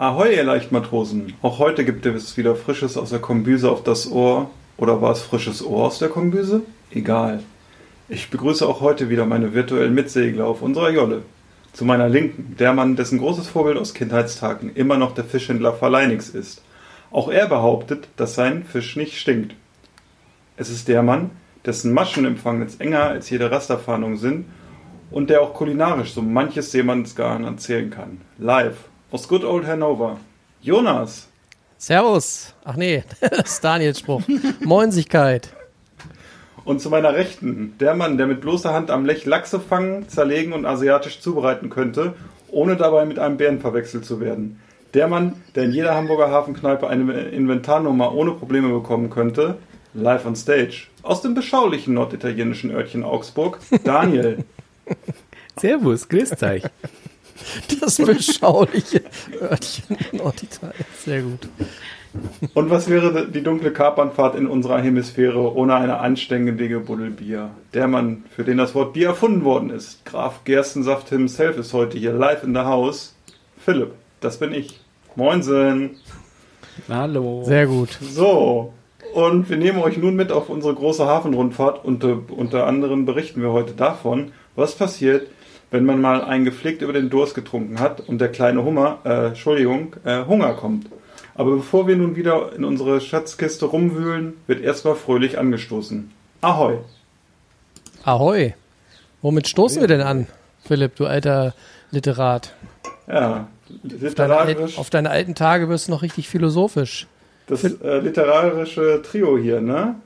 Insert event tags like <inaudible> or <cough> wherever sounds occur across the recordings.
Ahoi, ihr Leichtmatrosen. Auch heute gibt es wieder Frisches aus der Kombüse auf das Ohr. Oder war es frisches Ohr aus der Kombüse? Egal. Ich begrüße auch heute wieder meine virtuellen Mitsegler auf unserer Jolle. Zu meiner Linken, der Mann, dessen großes Vorbild aus Kindheitstagen immer noch der Fischhändler Verleinix ist. Auch er behauptet, dass sein Fisch nicht stinkt. Es ist der Mann, dessen Maschen im Fangnetz enger als jede Rasterfahndung sind und der auch kulinarisch so manches Seemannsgarn erzählen kann. Live aus Good Old Hanover. Jonas. Servus. Ach nee, <laughs> das ist Daniels Spruch. Moinsigkeit. Und zu meiner Rechten, der Mann, der mit bloßer Hand am Lech Lachse fangen, zerlegen und asiatisch zubereiten könnte, ohne dabei mit einem Bären verwechselt zu werden. Der Mann, der in jeder Hamburger Hafenkneipe eine Inventarnummer ohne Probleme bekommen könnte, live on stage. Aus dem beschaulichen norditalienischen Örtchen Augsburg, Daniel. <laughs> Servus, grüßt euch. Das beschauliche Örtchen Norditalien. Sehr gut. Und was wäre die dunkle Kapernfahrt in unserer Hemisphäre ohne eine anständige Buddel Bier? Der Mann, für den das Wort Bier erfunden worden ist. Graf Gerstensaft himself ist heute hier live in the house. Philipp, das bin ich. Moinsen. Hallo. Sehr gut. So, und wir nehmen euch nun mit auf unsere große Hafenrundfahrt und äh, unter anderem berichten wir heute davon, was passiert, wenn man mal ein gepflegt über den Durst getrunken hat und der kleine Hummer, äh, Entschuldigung, äh, Hunger kommt. Aber bevor wir nun wieder in unsere Schatzkiste rumwühlen, wird erstmal fröhlich angestoßen. Ahoi! Ahoi. Womit stoßen wir denn an, Philipp, du alter Literat? Ja, Auf deine, Al- literarisch, auf deine alten Tage wirst du noch richtig philosophisch. das äh, literarische Trio hier, ne?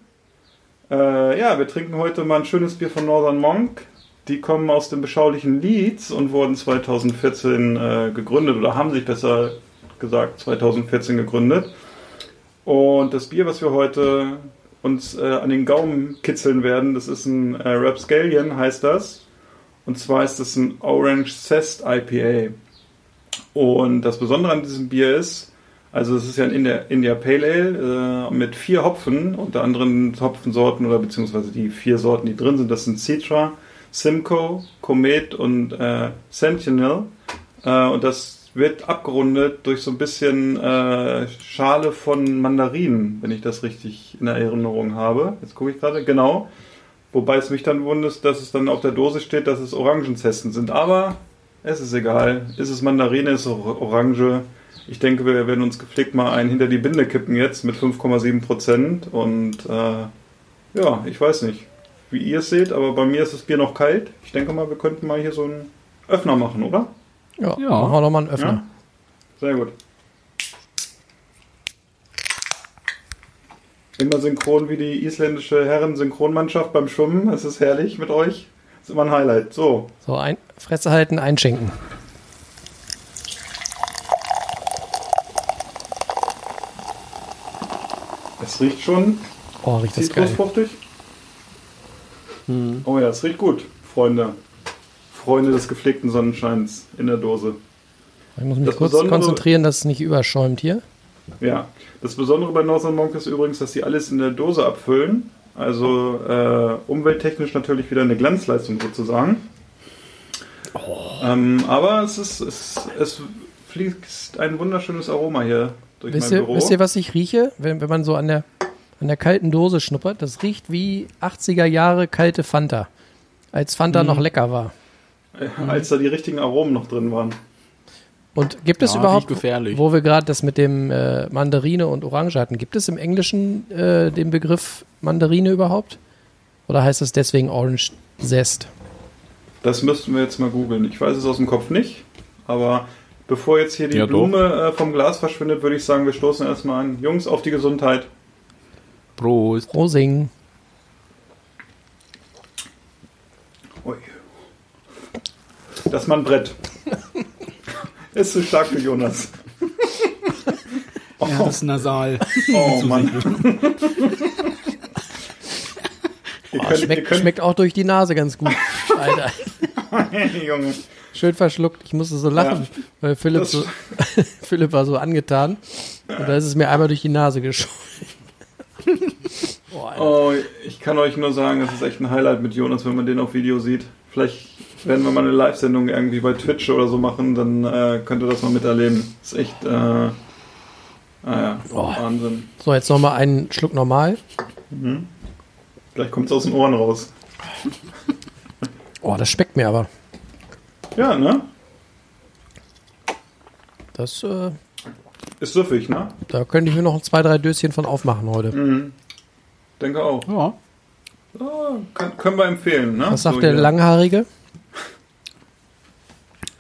Äh, ja, wir trinken heute mal ein schönes Bier von Northern Monk. Die kommen aus dem beschaulichen Leeds und wurden 2014 äh, gegründet oder haben sich besser gesagt 2014 gegründet. Und das Bier, was wir heute uns äh, an den Gaumen kitzeln werden, das ist ein äh, Rapscallion, heißt das. Und zwar ist das ein Orange Zest IPA. Und das Besondere an diesem Bier ist, also es ist ja ein India, Pale Ale äh, mit vier Hopfen, unter anderem Hopfensorten oder beziehungsweise die vier Sorten, die drin sind, das sind Citra, Simcoe, Comet und äh, Sentinel. Äh, und das wird abgerundet durch so ein bisschen äh, Schale von Mandarinen, wenn ich das richtig in Erinnerung habe. Jetzt gucke ich gerade, genau. Wobei es mich dann wundert, dass es dann auf der Dose steht, dass es Orangenzesten sind. Aber es ist egal. Ist es Mandarine, ist es Orange. Ich denke, wir werden uns gepflegt mal einen hinter die Binde kippen jetzt mit 5,7 Prozent. Und äh, ja, ich weiß nicht, wie ihr es seht, aber bei mir ist das Bier noch kalt. Ich denke mal, wir könnten mal hier so einen Öffner machen, oder? Ja, Ja. machen wir doch mal einen Öffner. Ja? Sehr gut. Immer synchron wie die isländische Herren-Synchronmannschaft beim Schwimmen. Es ist herrlich mit euch. ist immer ein Highlight. So, So, ein, Fresse halten, einschenken. es riecht schon Oh, riecht das geil. zitrusfruchtig. Oh ja, es riecht gut, Freunde. Freunde des gepflegten Sonnenscheins in der Dose. Ich muss mich Das kurz Besondere- konzentrieren, dass es nicht überschäumt hier. Ja, das Besondere bei Northern Monk ist übrigens, dass sie alles in der Dose abfüllen. Also äh, umwelttechnisch natürlich wieder eine Glanzleistung sozusagen. Ähm, aber es ist, es, es fließt ein wunderschönes Aroma hier durch Wisst mein ihr, Büro. wisst ihr, was ich rieche, wenn, wenn man so an der, an der kalten Dose schnuppert? Das riecht wie 80er Jahre kalte Fanta. Als Fanta Mhm. noch lecker war. Als da die richtigen Aromen noch drin waren. Und gibt es Ja, überhaupt, wo wir gerade das mit dem äh, Mandarine und Orange hatten, gibt es im Englischen äh, den Begriff Mandarine überhaupt? Oder heißt es deswegen Orange Zest? Das müssten wir jetzt mal googeln. Ich weiß es aus dem Kopf nicht, aber bevor jetzt hier die Ja. Blume äh, vom Glas verschwindet, würde ich sagen, wir stoßen erstmal an. Jungs, auf die Gesundheit. Prost. Rosing. Ui. Das ist mal ein Brett. <laughs> Ist zu stark für Jonas. Ja, das ist nasal. Oh Mann. <laughs> ihr Oh, könnt, schmeckt, könnt, schmeckt auch durch die Nase ganz gut. <laughs> Alter. Junge. Schön verschluckt. Ich musste so lachen, weil Philipp, Das- so, Philipp war so angetan. Und da ist es mir einmal durch die Nase geschoben. Oh, ich kann euch nur sagen, das ist echt ein Highlight mit Jonas, wenn man den auf Video sieht. Vielleicht werden wir mal eine Live-Sendung irgendwie bei Twitch oder so machen, dann äh, könnt ihr das mal miterleben. Das ist echt, äh, naja, Oh. Wahnsinn. So, jetzt nochmal einen Schluck normal. Gleich kommt es aus den Ohren raus. Oh, das schmeckt mir aber. Ja, ne? Das, äh, Ist süffig, ne? da könnte ich mir noch zwei, drei Döschen von aufmachen heute. Mhm. Denke auch. Ja. Ah, kann, können wir empfehlen, ne? Was sagt So der hier. Langhaarige?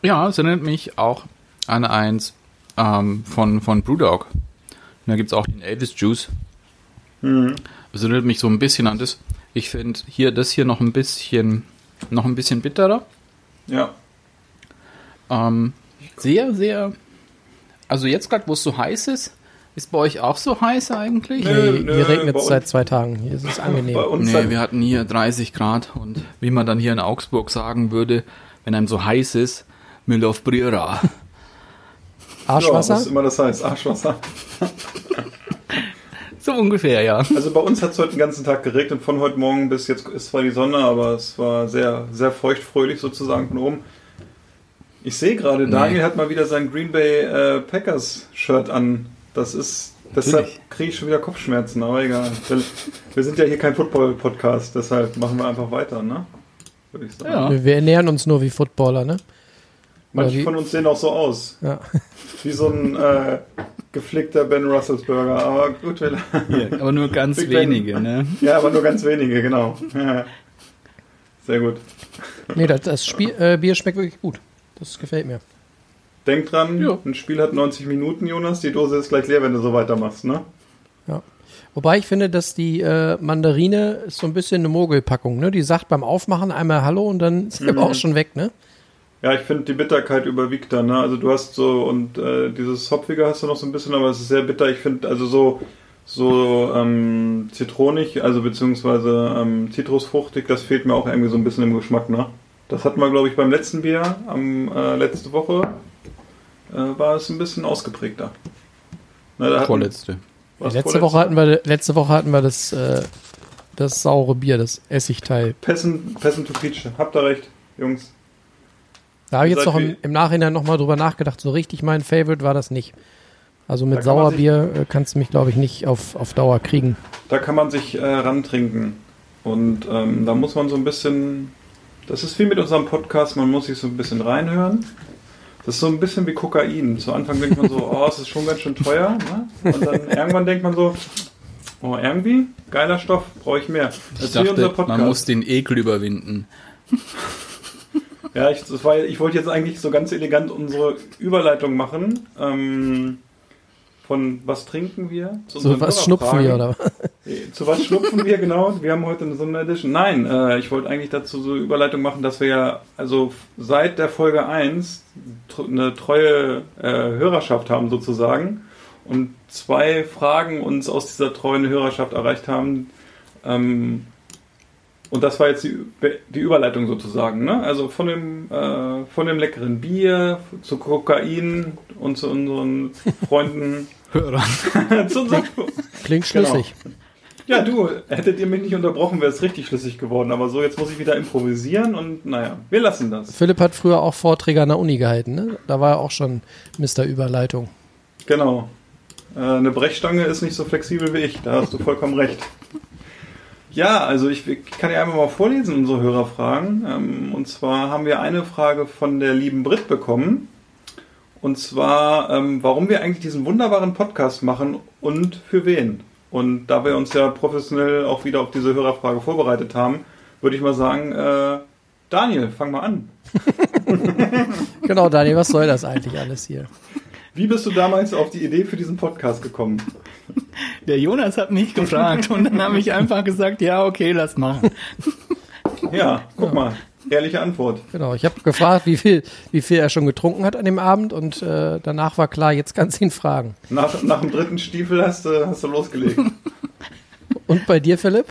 Ja, es erinnert mich auch an eins ähm, von, von Brewdog. Und da gibt es auch den Elvis Juice. Mhm. Es erinnert mich so ein bisschen an das. Ich finde hier das hier noch ein bisschen noch ein bisschen bitterer. Ja. Ähm, sehr, sehr. Also jetzt gerade, wo es so heiß ist, ist bei euch auch so heiß eigentlich? Nee, nö, hier regnet es seit zwei Tagen. Hier ist es <laughs> angenehm. Bei uns Nee, wir hatten hier 30 Grad und wie man dann hier in Augsburg sagen würde, wenn einem so heiß ist, Milov Brira. <laughs> ja, was Arschwasser? immer das heißt, Arschwasser. <laughs> So ungefähr, ja. Also bei uns hat es heute den ganzen Tag geregnet, von heute Morgen bis jetzt ist zwar die Sonne, aber es war sehr, sehr feuchtfröhlich sozusagen von oben. Ich sehe gerade, Nee. Daniel hat mal wieder sein Green Bay äh, Packers Shirt an. Das ist, deshalb kriege ich schon wieder Kopfschmerzen, aber egal. Wir, sind ja hier kein Football-Podcast, deshalb machen wir einfach weiter, ne? Würde ich sagen. Ja. Wir, wir ernähren uns nur wie Footballer, ne? Manche von uns sehen auch so aus. Ja. <laughs> Wie so ein äh, geflickter Ben Russelsburger. Aber gut, wir, Hier, aber nur ganz Big Ben. wenige, ne? ja, aber nur ganz wenige, genau. <laughs> Ja. Sehr gut. Nee, das, das Spiel, äh, Bier schmeckt wirklich gut. Das gefällt mir. Denk dran, Ja. ein Spiel hat 90 Minuten, Jonas. Die Dose ist gleich leer, wenn du so weitermachst, ne? Wobei ich finde, dass die äh, Mandarine ist so ein bisschen eine Mogelpackung, ne? Die sagt beim Aufmachen einmal Hallo und dann ist sie aber auch schon weg, ne? Ja, ich finde, die Bitterkeit überwiegt da, ne? Also du hast so, und äh, dieses Hopfige hast du noch so ein bisschen, aber es ist sehr bitter. Ich finde, also so, so ähm, zitronig, also beziehungsweise ähm, zitrusfruchtig, das fehlt mir auch irgendwie so ein bisschen im Geschmack, ne? Das hatten wir, glaube ich, beim letzten Bier, am äh, letzte Woche, äh, war es ein bisschen ausgeprägter. Ne, da hatten- Vorletzte. letzte vorletzte? Woche hatten wir letzte Woche hatten wir das äh, das saure Bier, das Essigteil. Peasant to Peach. Habt ihr recht, Jungs. Da habe ich jetzt noch im, im Nachhinein nochmal drüber nachgedacht. So richtig mein Favorite war das nicht. Also mit kann man Sauerbier äh, kannst du mich, glaube ich, nicht auf, auf Dauer kriegen. Da kann man sich äh, rantrinken. Und ähm, da muss man so ein bisschen. Das ist wie mit unserem Podcast, man muss sich so ein bisschen reinhören. Das ist so ein bisschen wie Kokain. Zu Anfang denkt man so, oh, es ist schon ganz schön teuer. Ne? Und dann <laughs> irgendwann denkt man so, oh, irgendwie, geiler Stoff, brauche ich mehr. Das Ich ist wie unser dachte, Podcast. man muss den Ekel überwinden. Ja, ich, war, ich wollte jetzt eigentlich so ganz elegant unsere Überleitung machen. Ähm, von was trinken wir? Zu So unseren was schnupfen wir, oder? <laughs> Äh, Zu was schnupfen wir genau? Wir haben heute eine Sonderedition. Nein, äh, ich wollte eigentlich dazu so Überleitung machen, dass wir ja also seit der Folge 1 tr eine treue äh, Hörerschaft haben sozusagen und zwei Fragen uns aus dieser treuen Hörerschaft erreicht haben. Ähm, und das war jetzt die, die Überleitung sozusagen, ne? Also von dem, äh, von dem leckeren Bier zu Kokain und zu unseren Freunden. <laughs> Hörer. <laughs> zu unseren, Klingt Genau. schlüssig. ja, du, hättet ihr mich nicht unterbrochen, wäre es richtig schlüssig geworden. Aber so, jetzt muss ich wieder improvisieren und naja, wir lassen das. Philipp hat früher auch Vorträge an der Uni gehalten, ne? Da war er auch schon Mr. Überleitung. Genau. Äh, eine Brechstange ist nicht so flexibel wie ich, da hast du vollkommen recht. Ja, also ich, ich kann ja einmal mal vorlesen, unsere Hörerfragen. Ähm, und zwar haben wir eine Frage von der lieben Brit bekommen. Und zwar, ähm, warum wir eigentlich diesen wunderbaren Podcast machen und für wen. Und da wir uns ja professionell auch wieder auf diese Hörerfrage vorbereitet haben, würde ich mal sagen, äh, Daniel, fang mal an. <laughs> <laughs> Genau, Daniel, was soll das eigentlich alles hier? Wie bist du damals auf die Idee für diesen Podcast gekommen? Der Jonas hat mich gefragt und dann habe ich einfach gesagt, ja, okay, lass machen. Ja, guck mal. Ehrliche Antwort. Genau, ich habe gefragt, wie viel, wie viel er schon getrunken hat an dem Abend und äh, danach war klar, jetzt kannst du ihn fragen. Nach, nach dem dritten Stiefel hast du, hast du losgelegt. Und bei dir, Philipp?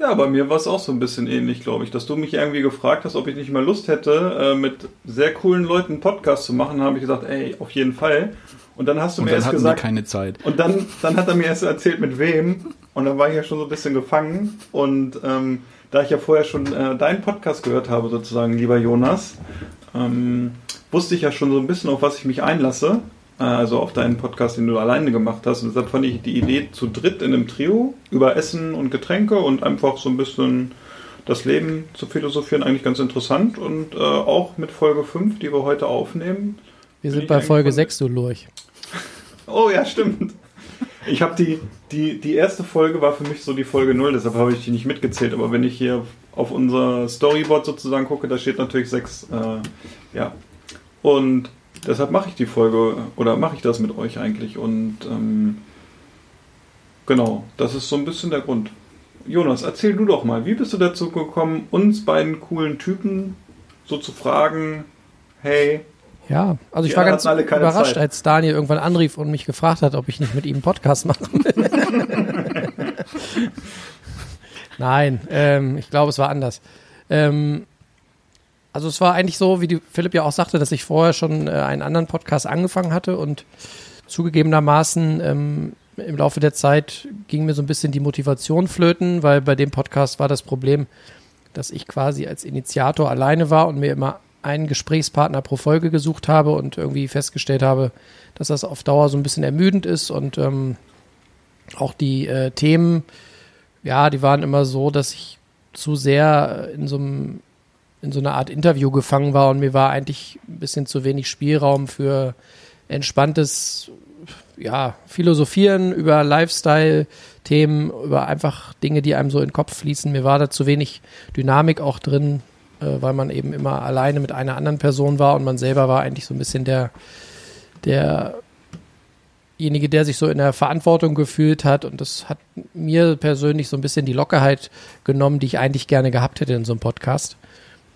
Ja, bei mir war es auch so ein bisschen ähnlich, glaube ich. Dass du mich irgendwie gefragt hast, ob ich nicht mal Lust hätte, äh, mit sehr coolen Leuten einen Podcast zu machen, habe ich gesagt, ey, auf jeden Fall. Und dann hast du Und mir erst gesagt, keine Zeit. und dann, dann hat er mir erst erzählt, mit wem. Und dann war ich ja schon so ein bisschen gefangen. Und ähm, da ich ja vorher schon äh, deinen Podcast gehört habe, sozusagen, lieber Jonas, ähm, wusste ich ja schon so ein bisschen, auf was ich mich einlasse. Also auf deinen Podcast, den du alleine gemacht hast. Und deshalb fand ich die Idee zu dritt in einem Trio über Essen und Getränke und einfach so ein bisschen das Leben zu philosophieren eigentlich ganz interessant. Und äh, auch mit Folge 5, die wir heute aufnehmen. Wir sind bei Folge von- 6 so durch. Oh ja, stimmt. Ich habe die, die, die erste Folge war für mich so die Folge 0, deshalb habe ich die nicht mitgezählt. Aber wenn ich hier auf unser Storyboard sozusagen gucke, da steht natürlich 6. Äh, ja. Und deshalb mache ich die Folge oder mache ich das mit euch eigentlich. Und ähm, genau, das ist so ein bisschen der Grund. Jonas, erzähl du doch mal, wie bist du dazu gekommen, uns beiden coolen Typen so zu fragen, hey, Ja, also ich war ganz überrascht, Zeit. als Daniel irgendwann anrief und mich gefragt hat, ob ich nicht mit ihm einen Podcast mache. <laughs> Nein, ähm, ich glaube, es war anders. Ähm, also es war eigentlich so, wie Philipp ja auch sagte, dass ich vorher schon äh, einen anderen Podcast angefangen hatte und zugegebenermaßen ähm, im Laufe der Zeit ging mir so ein bisschen die Motivation flöten, weil bei dem Podcast war das Problem, dass ich quasi als Initiator alleine war und mir immer einen Gesprächspartner pro Folge gesucht habe und irgendwie festgestellt habe, dass das auf Dauer so ein bisschen ermüdend ist und ähm, auch die äh, Themen, ja, die waren immer so, dass ich zu sehr in so einem in so einer Art Interview gefangen war und mir war eigentlich ein bisschen zu wenig Spielraum für entspanntes ja, Philosophieren über Lifestyle-Themen, über einfach Dinge, die einem so in den Kopf fließen. Mir war da zu wenig Dynamik auch drin, äh, weil man eben immer alleine mit einer anderen Person war und man selber war eigentlich so ein bisschen der, derjenige, der sich so in der Verantwortung gefühlt hat und das hat mir persönlich so ein bisschen die Lockerheit genommen, die ich eigentlich gerne gehabt hätte in so einem Podcast.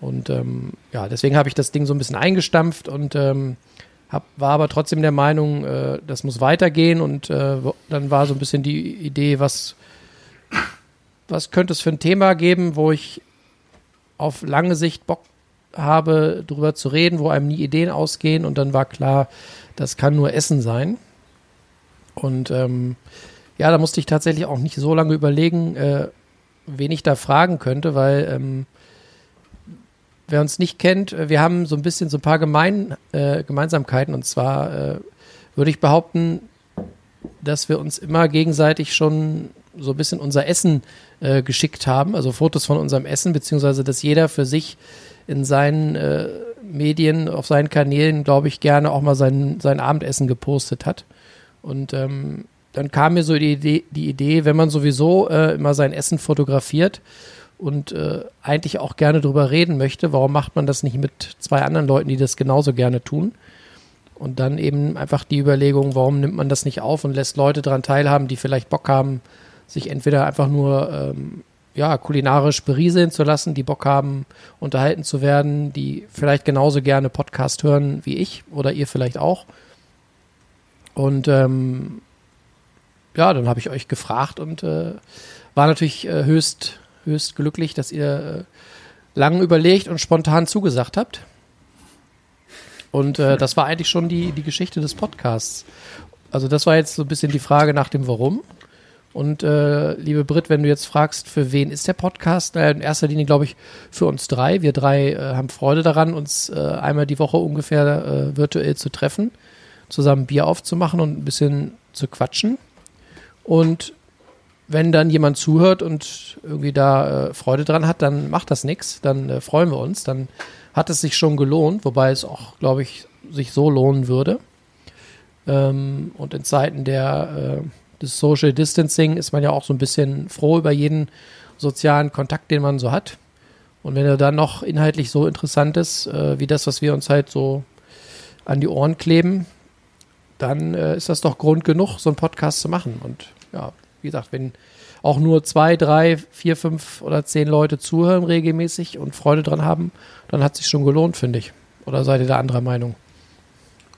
Und ähm, ja, deswegen habe ich das Ding so ein bisschen eingestampft und ähm, hab, war aber trotzdem der Meinung, äh, das muss weitergehen und äh, dann war so ein bisschen die Idee, was, was könnte es für ein Thema geben, wo ich auf lange Sicht Bock habe, drüber zu reden, wo einem nie Ideen ausgehen und dann war klar, das kann nur Essen sein. Und ähm, ja, da musste ich tatsächlich auch nicht so lange überlegen, äh, wen ich da fragen könnte, weil ähm, wer uns nicht kennt, äh, wir haben so ein bisschen so ein paar Gemein, äh, Gemeinsamkeiten und zwar äh, würde ich behaupten, dass wir uns immer gegenseitig schon so ein bisschen unser Essen äh, geschickt haben, also Fotos von unserem Essen, beziehungsweise dass jeder für sich in seinen äh, Medien, auf seinen Kanälen, glaube ich, gerne auch mal sein, sein Abendessen gepostet hat. Und ähm, dann kam mir so die Idee, die Idee wenn man sowieso äh, immer sein Essen fotografiert und äh, eigentlich auch gerne drüber reden möchte, warum macht man das nicht mit zwei anderen Leuten, die das genauso gerne tun? Und dann eben einfach die Überlegung, warum nimmt man das nicht auf und lässt Leute daran teilhaben, die vielleicht Bock haben, sich entweder einfach nur ähm, ja, kulinarisch berieseln zu lassen, die Bock haben, unterhalten zu werden, die vielleicht genauso gerne Podcast hören wie ich oder ihr vielleicht auch. Und ähm, ja, dann habe ich euch gefragt und äh, war natürlich äh, höchst, höchst glücklich, dass ihr äh, lang überlegt und spontan zugesagt habt. Und äh, das war eigentlich schon die, die Geschichte des Podcasts. Also das war jetzt so ein bisschen die Frage nach dem Warum. Und äh, liebe Britt, wenn du jetzt fragst, für wen ist der Podcast? Äh, in erster Linie, glaube ich, für uns drei. Wir drei äh, haben Freude daran, uns äh, einmal die Woche ungefähr äh, virtuell zu treffen, zusammen Bier aufzumachen und ein bisschen zu quatschen. Und wenn dann jemand zuhört und irgendwie da äh, Freude dran hat, dann macht das nichts, dann äh, freuen wir uns, dann hat es sich schon gelohnt, wobei es auch, glaube ich, sich so lohnen würde. Ähm, und in Zeiten der, äh, des Social Distancing ist man ja auch so ein bisschen froh über jeden sozialen Kontakt, den man so hat. Und wenn er dann noch inhaltlich so interessant ist, äh, wie das, was wir uns halt so an die Ohren kleben, dann äh, ist das doch Grund genug, so einen Podcast zu machen. Und ja, wie gesagt, wenn auch nur zwei, drei, vier, fünf oder zehn Leute zuhören regelmäßig und Freude dran haben, dann hat sich schon gelohnt, finde ich. Oder seid ihr da anderer Meinung?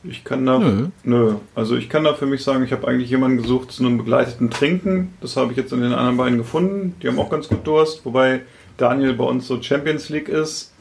Ich kann da, Nö. nö. Also ich kann da für mich sagen, ich habe eigentlich jemanden gesucht zu einem begleiteten Trinken. Das habe ich jetzt in den anderen beiden gefunden. Die haben auch ganz gut Durst, wobei Daniel bei uns so Champions League ist.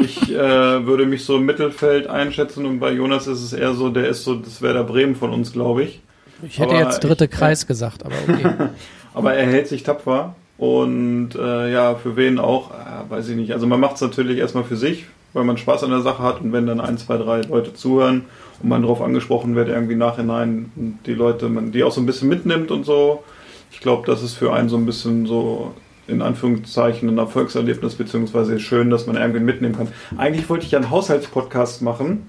Ich <laughs> äh, würde mich so im Mittelfeld einschätzen und bei Jonas ist es eher so, der ist so das Werder Bremen von uns, glaube ich. Ich hätte Aber jetzt dritte ich- Kreis gesagt, aber okay. <laughs> Aber er hält sich tapfer und äh, ja, für wen auch, äh, weiß ich nicht. Also man macht es natürlich erstmal für sich, weil man Spaß an der Sache hat und wenn dann ein, zwei, drei Leute zuhören und man darauf angesprochen wird, irgendwie nachhinein die Leute, man die auch so ein bisschen mitnimmt und so, ich glaube, das ist für einen so ein bisschen so in Anführungszeichen ein Erfolgserlebnis, beziehungsweise schön, dass man irgendwen mitnehmen kann. Eigentlich wollte ich ja einen Haushaltspodcast machen,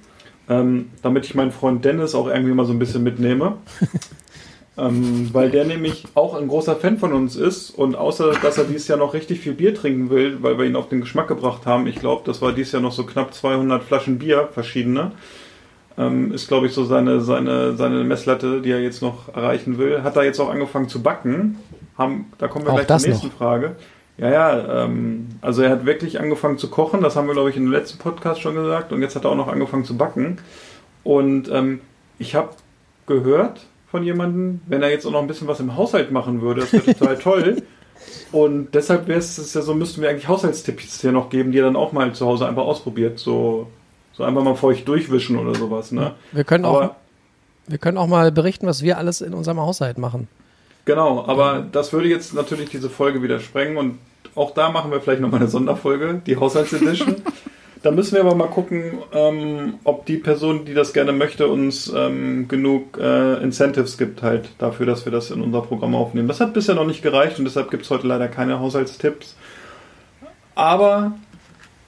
ähm, damit ich meinen Freund Dennis auch irgendwie mal so ein bisschen mitnehme. <laughs> Ähm, weil der nämlich auch ein großer Fan von uns ist und außer, dass er dieses Jahr noch richtig viel Bier trinken will, weil wir ihn auf den Geschmack gebracht haben, ich glaube, das war dieses Jahr noch so knapp 200 Flaschen Bier, verschiedene, ähm, ist glaube ich so seine, seine, seine Messlatte, die er jetzt noch erreichen will, hat er jetzt auch angefangen zu backen. Haben, da kommen wir Auch gleich zur nächsten noch. Frage. Ja, ja, ähm, also er hat wirklich angefangen zu kochen, das haben wir glaube ich in dem letzten Podcast schon gesagt und jetzt hat er auch noch angefangen zu backen. Und ähm, ich habe gehört von jemandem, wenn er jetzt auch noch ein bisschen was im Haushalt machen würde, das wäre <laughs> total toll. Und deshalb wäre es ja so, müssten wir eigentlich Haushaltstipps hier noch geben, die er dann auch mal zu Hause einfach ausprobiert. So, so einfach mal feucht durchwischen oder sowas. Ne? Wir können auch, Aber wir können auch mal berichten, was wir alles in unserem Haushalt machen. genau, aber das würde jetzt natürlich diese Folge wieder sprengen und auch da machen wir vielleicht nochmal eine Sonderfolge, die Haushaltsedition. <laughs> Da müssen wir aber mal gucken, ähm, ob die Person, die das gerne möchte, uns ähm, genug äh, Incentives gibt halt dafür, dass wir das in unser Programm aufnehmen. Das hat bisher noch nicht gereicht und deshalb gibt es heute leider keine Haushaltstipps. Aber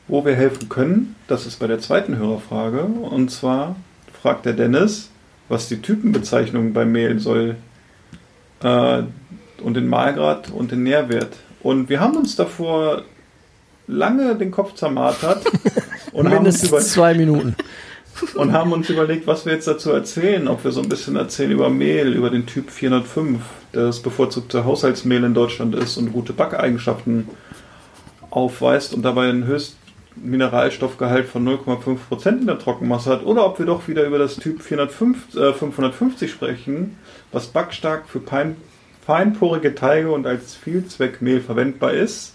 wo wir helfen können, das ist bei der zweiten Hörerfrage. Und zwar fragt der Dennis, was die Typenbezeichnung bei Mehl soll äh, und den Mahlgrad und den Nährwert. Und wir haben uns davor lange den Kopf zermartert <laughs> und haben, uns Mindestens zwei Minuten. <laughs> und haben uns überlegt, was wir jetzt dazu erzählen. Ob wir so ein bisschen erzählen über Mehl, über den Typ 405, der das bevorzugte Haushaltsmehl in Deutschland ist und gute Backeigenschaften aufweist und dabei einen höchsten Mineralstoffgehalt von 0,5% in der Trockenmasse hat. Oder ob wir doch wieder über das Typ 405, äh, 550 sprechen, was backstark für pein, feinporige Teige und als Vielzweckmehl verwendbar ist.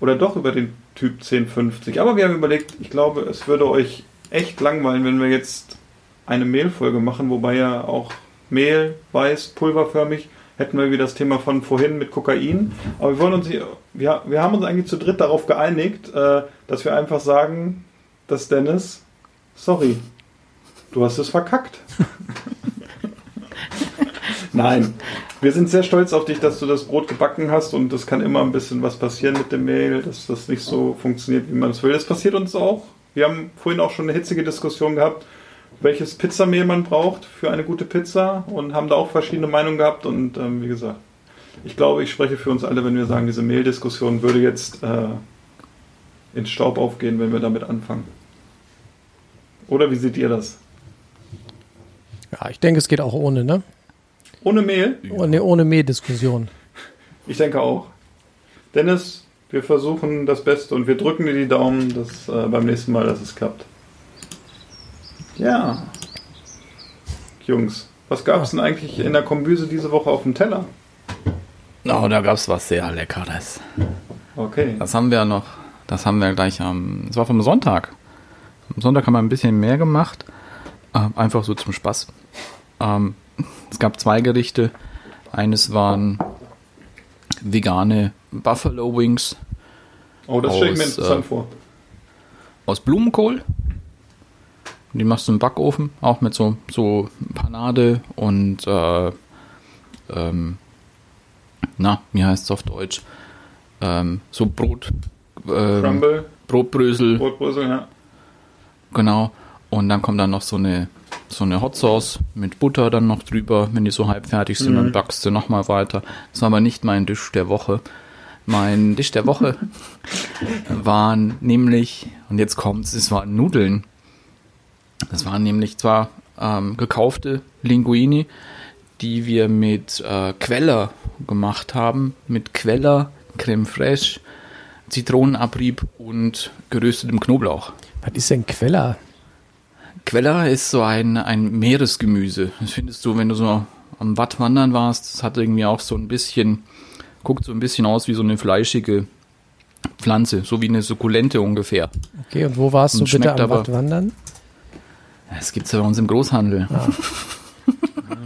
Oder doch über den Typ 1050. Aber wir haben überlegt, ich glaube, es würde euch echt langweilen, wenn wir jetzt eine Mehlfolge machen, wobei ja auch Mehl, weiß, pulverförmig, hätten wir wie das Thema von vorhin mit Kokain. Aber wir wollen uns, wir, wir haben uns eigentlich zu dritt darauf geeinigt, äh, dass wir einfach sagen, dass Dennis, sorry, du hast es verkackt. <laughs> Nein, wir sind sehr stolz auf dich, dass du das Brot gebacken hast und es kann immer ein bisschen was passieren mit dem Mehl, dass das nicht so funktioniert, wie man es will. Das passiert uns auch. Wir haben vorhin auch schon eine hitzige Diskussion gehabt, welches Pizzamehl man braucht für eine gute Pizza und haben da auch verschiedene Meinungen gehabt und ähm, wie gesagt, ich glaube, ich spreche für uns alle, wenn wir sagen, diese Mehldiskussion würde jetzt äh, ins Staub aufgehen, wenn wir damit anfangen. Oder wie seht ihr das? Ja, ich denke, es geht auch ohne, ne? Ohne Mehl? Ohne, ohne Mehl-Diskussion. Ich denke auch. Dennis, wir versuchen das Beste und wir drücken dir die Daumen, dass äh, beim nächsten Mal, dass es klappt. Ja. Jungs, was gab es denn eigentlich in der Kombüse diese Woche auf dem Teller? Oh, da gab es was sehr Leckeres. Okay. Das haben wir noch, das haben wir gleich am, das war vom Sonntag. Am Sonntag haben wir ein bisschen mehr gemacht, äh, einfach so zum Spaß. Ähm, es gab zwei Gerichte. Eines waren vegane Buffalo Wings Oh, das stelle ich mir aus, interessant äh, vor. aus Blumenkohl. Die machst du im Backofen, auch mit so, so Panade und äh, ähm, na, wie heißt es auf Deutsch? Ähm, so Brot, ähm, Crumble, Brotbrösel, Brotbrösel, ja. genau. Und dann kommt dann noch so eine, so eine Hot Sauce mit Butter dann noch drüber, wenn die so halb fertig sind, Mhm. dann backst du nochmal weiter. Das war aber nicht mein Tisch der Woche. Mein Tisch der Woche <laughs> waren nämlich, und jetzt kommt's, es waren Nudeln. Das waren nämlich zwar ähm, gekaufte Linguini, die wir mit äh, Queller gemacht haben mit Queller, Creme fraiche, Zitronenabrieb und geröstetem Knoblauch. Was ist denn Queller? Queller ist so ein, ein Meeresgemüse. Das findest du, wenn du so am Watt wandern warst. Das hat irgendwie auch so ein bisschen, guckt so ein bisschen aus wie so eine fleischige Pflanze, so wie eine Sukkulente ungefähr. Okay, und wo warst du Und bitte schmeckt am aber- Watt wandern? Das gibt's ja bei uns im Großhandel. <laughs>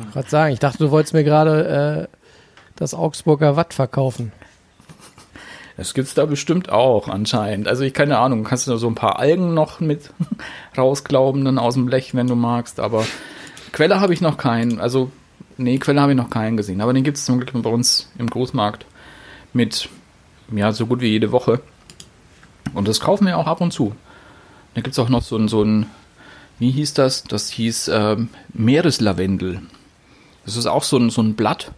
Ich wollte sagen, ich dachte, du wolltest mir gerade äh, das Augsburger Watt verkaufen. Das gibt's da bestimmt auch anscheinend. Also ich keine Ahnung, kannst du da so ein paar Algen noch mit <laughs> rausglauben dann aus dem Blech, wenn du magst. Aber Quelle habe ich noch keinen. Also nee, Quelle habe ich noch keinen gesehen. Aber den gibt's zum Glück bei uns im Großmarkt mit ja so gut wie jede Woche. Und das kaufen wir auch ab und zu. Da gibt's auch noch so ein so ein wie hieß das? Das hieß ähm, Meereslavendel. Das ist auch so ein so ein Blatt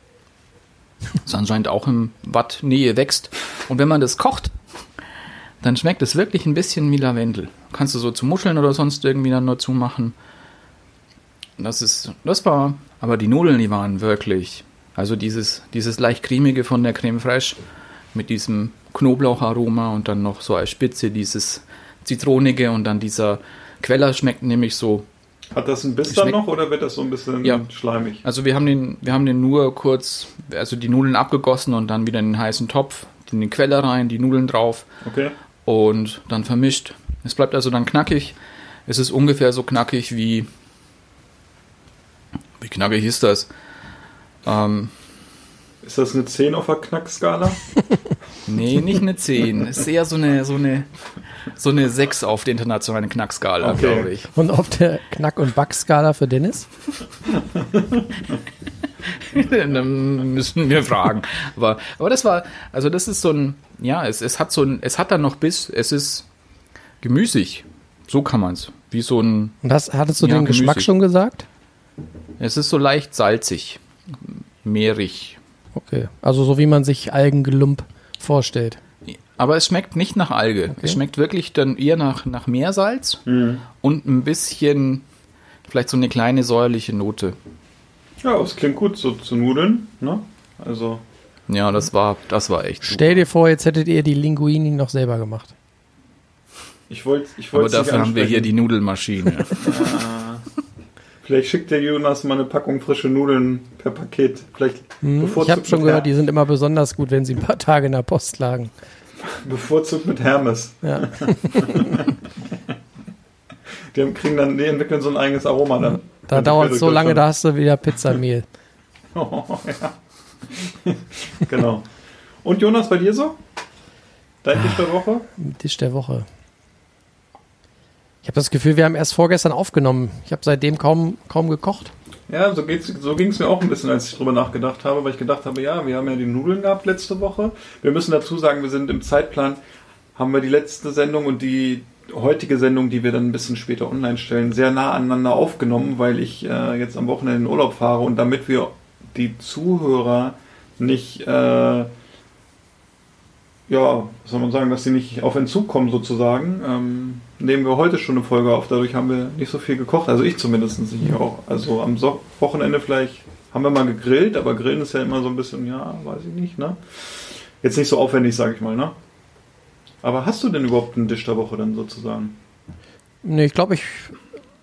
das anscheinend auch im Wattnähe wächst. Und wenn man das kocht, dann schmeckt es wirklich ein bisschen wie Lavendel. Kannst du so zu Muscheln oder sonst irgendwie dann dazu machen. Das ist, das war, aber die Nudeln, die waren wirklich, also dieses, dieses leicht cremige von der Creme fraiche mit diesem Knoblaucharoma und dann noch so als Spitze dieses zitronige und dann dieser Queller schmeckt nämlich so Hat das ein Biss dann noch oder wird das so ein bisschen Ja. schleimig? Also wir haben den, wir haben den nur kurz, also die Nudeln abgegossen und dann wieder in den heißen Topf, in den Queller rein, die Nudeln drauf Okay. und dann vermischt. Es bleibt also dann knackig. Es ist ungefähr so knackig wie, wie knackig ist das? Ähm, Ist das eine 10 auf der Knackskala? <laughs> nee, nicht eine 10. Es ist eher so eine, so eine, so eine 6 auf der internationalen Knackskala, Okay. glaube ich. Und auf der Knack- und Backskala für Dennis? <laughs> dann müssen wir fragen. Aber, aber das war, also das ist so ein, ja, es, es hat so ein, es hat dann noch Biss, es ist gemüsig. So kann man es. Wie so ein, Und das, hattest du Ja, den Geschmack gemüsig. schon gesagt? es ist so leicht salzig, mehrig. Okay. Also so wie man sich Algengelump vorstellt. Aber es schmeckt nicht nach Alge. Es schmeckt wirklich dann eher nach, nach Meersalz und ein bisschen, vielleicht so eine kleine säuerliche Note. Ja, das klingt gut, so zu Nudeln, ne? Also, Ja, das war, das war echt. Stell dir vor, jetzt hättet ihr die Linguini noch selber gemacht. ich wollte ich Aber wollte dafür haben wir hier die Nudelmaschine. <laughs> Vielleicht schickt der Jonas mal eine Packung frische Nudeln per Paket. Vielleicht Hm, ich habe schon gehört, die sind immer besonders gut, wenn sie ein paar Tage in der Post lagen. Bevorzugt mit Hermes. Ja. <laughs> Die kriegen dann, die entwickeln so ein eigenes Aroma dann. Da dauert es so lange, da hast du wieder Pizzamehl. <laughs> Oh, ja. genau. Und Jonas, bei dir so? Dein Tisch der Woche? Tisch der Woche. Ich habe das Gefühl, wir haben erst vorgestern aufgenommen. Ich habe seitdem kaum, kaum gekocht. Ja, so, geht's, so ging es mir auch ein bisschen, als ich drüber nachgedacht habe, weil ich gedacht habe, ja, wir haben ja die Nudeln gehabt letzte Woche. Wir müssen dazu sagen, wir sind im Zeitplan, haben wir die letzte Sendung und die heutige Sendung, die wir dann ein bisschen später online stellen, sehr nah aneinander aufgenommen, weil ich äh, jetzt am Wochenende in den Urlaub fahre und damit wir die Zuhörer nicht, äh, ja, was soll man sagen, dass sie nicht auf Entzug kommen sozusagen, ähm, nehmen wir heute schon eine Folge auf. Dadurch haben wir nicht so viel gekocht, also ich zumindest nicht auch. Also am so Wochenende vielleicht haben wir mal gegrillt, aber Grillen ist ja immer so ein bisschen, ja, weiß ich nicht, ne? Jetzt nicht so aufwendig, sag ich mal, ne? Aber hast du denn überhaupt einen Tisch der Woche dann sozusagen? Nee, ich glaube, ich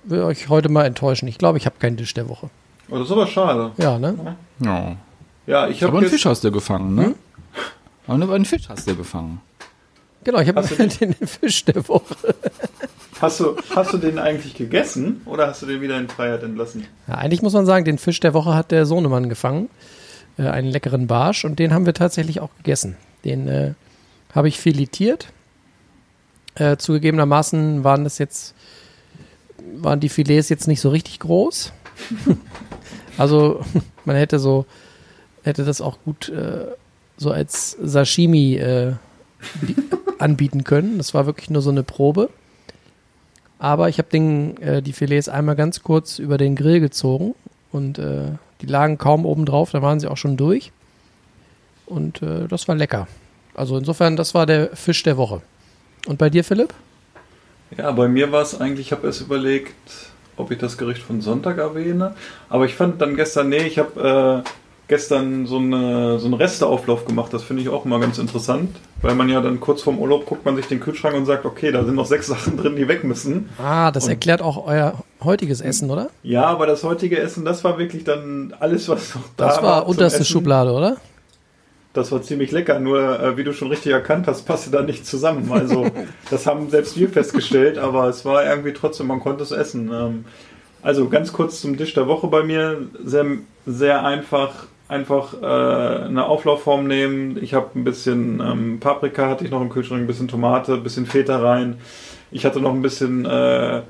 will euch heute mal enttäuschen. Ich glaube, ich habe keinen Tisch der Woche. Oh, das ist aber schade. Ja, ne? Ja. Ja, ich Aber habe einen jetzt, Fisch hast du gefangen, ne? Aber einen Fisch hast du gefangen. Genau, ich habe du den Fisch der Woche. <laughs> hast du, hast du den eigentlich gegessen oder hast du den wieder in Freiheit entlassen? Ja, eigentlich muss man sagen, den Fisch der Woche hat der Sohnemann gefangen. Äh, einen leckeren Barsch und den haben wir tatsächlich auch gegessen. Den äh, habe ich filetiert. Äh, zugegebenermaßen waren das jetzt, waren die Filets jetzt nicht so richtig groß. <laughs> also man hätte so, hätte das auch gut äh, so als Sashimi äh, bi- <laughs> anbieten können. Das war wirklich nur so eine Probe. Aber ich habe äh, die Filets einmal ganz kurz über den Grill gezogen und äh, die lagen kaum oben drauf, da waren sie auch schon durch. Und äh, das war lecker. Also insofern, das war der Fisch der Woche. Und bei dir, Philipp? Ja, bei mir war es eigentlich, ich habe erst überlegt, ob ich das Gericht von Sonntag erwähne. Aber ich fand dann gestern, nee, ich habe gestern so, eine, so einen Resteauflauf gemacht. Das finde ich auch immer ganz interessant, weil man ja dann kurz vorm Urlaub guckt man sich den Kühlschrank und sagt, okay, da sind noch sechs <laughs> Sachen drin, die weg müssen. Ah, das Und- erklärt auch euer heutiges Essen, oder? Ja, aber das heutige Essen, das war wirklich dann alles, was noch da Das war zum unterste Essen. Schublade, oder? Das war ziemlich lecker, nur äh, wie du schon richtig erkannt hast, passte da nicht zusammen. Also <laughs> das haben selbst wir festgestellt, aber es war irgendwie trotzdem, man konnte es essen. Ähm, also ganz kurz zum Tisch der Woche bei mir, sehr, sehr einfach, einfach äh, eine Auflaufform nehmen. Ich habe ein bisschen ähm, Paprika hatte ich noch im Kühlschrank, ein bisschen Tomate, ein bisschen Feta rein. Ich hatte noch ein bisschen äh,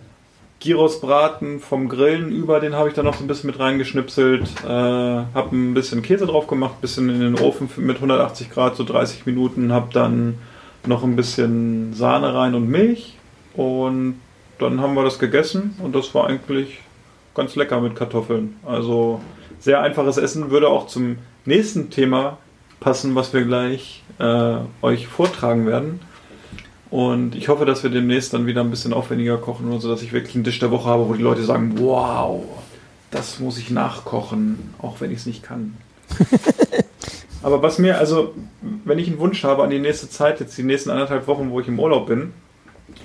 Gyrosbraten vom Grillen über, den habe ich dann noch so ein bisschen mit reingeschnipselt, äh, habe ein bisschen Käse drauf gemacht, ein bisschen in den Ofen mit 180 Grad, so 30 Minuten, habe dann noch ein bisschen Sahne rein und Milch und dann haben wir das gegessen und das war eigentlich ganz lecker mit Kartoffeln. Also sehr einfaches Essen würde auch zum nächsten Thema passen, was wir gleich äh, euch vortragen werden. Und ich hoffe, dass wir demnächst dann wieder ein bisschen aufwendiger kochen und so, dass ich wirklich einen Tisch der Woche habe, wo die Leute sagen, wow, das muss ich nachkochen, auch wenn ich es nicht kann. <laughs> Aber was mir, also, wenn ich einen Wunsch habe an die nächste Zeit, jetzt die nächsten anderthalb Wochen, wo ich im Urlaub bin,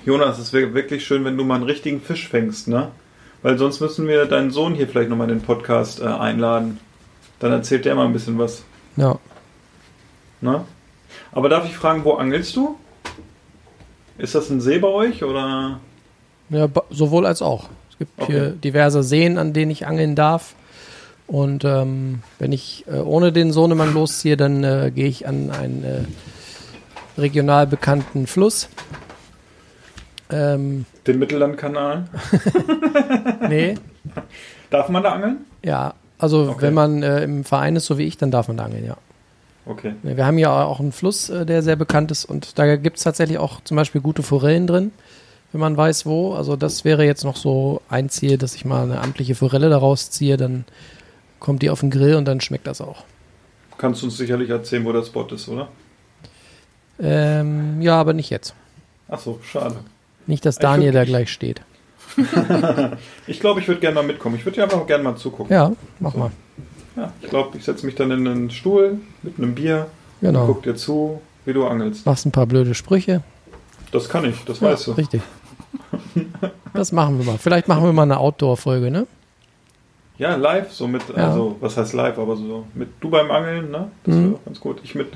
Jonas, es wäre wirklich schön, wenn du mal einen richtigen Fisch fängst, ne? Weil sonst müssen wir deinen Sohn hier vielleicht nochmal in den Podcast äh, einladen. Dann erzählt der mal ein bisschen was, Ja. ne? Aber darf ich fragen, wo angelst du? Ist das ein See bei euch oder? Ja, sowohl als auch. Es gibt Okay. hier diverse Seen, an denen ich angeln darf. Und ähm, wenn ich äh, ohne den Sohnemann losziehe, dann äh, gehe ich an einen äh, regional bekannten Fluss. Ähm, Den Mittellandkanal? <laughs> nee, Darf man da angeln? ja, also Okay. wenn man äh, im Verein ist, so wie ich, dann darf man da angeln, ja. Okay. Wir haben ja auch einen Fluss, äh, der sehr bekannt ist und da gibt es tatsächlich auch zum Beispiel gute Forellen drin, wenn man weiß wo. Also das wäre jetzt noch so ein Ziel, dass ich mal eine amtliche Forelle daraus ziehe, dann kommt die auf den Grill und dann schmeckt das auch. Kannst du uns sicherlich erzählen, wo der Spot ist, oder? Ähm, ja, aber nicht jetzt. Ach so, schade. Nicht, dass Ich Daniel würd- da gleich steht. <laughs> Ich glaube, ich würde gerne mal mitkommen. Ich würde dir einfach gerne mal zugucken. Ja, mach mal. Ja, ich glaube, ich setze mich dann in einen Stuhl mit einem Bier und Genau. guck dir zu, wie du angelst. Machst ein paar blöde Sprüche. Das kann ich, das Ja, weißt du. Richtig. Das machen wir mal. Vielleicht machen wir mal eine Outdoor-Folge, ne? Ja, live, so mit, Ja. also, was heißt live, aber so mit du beim Angeln, ne? Das Mhm. wäre ganz gut. Ich mit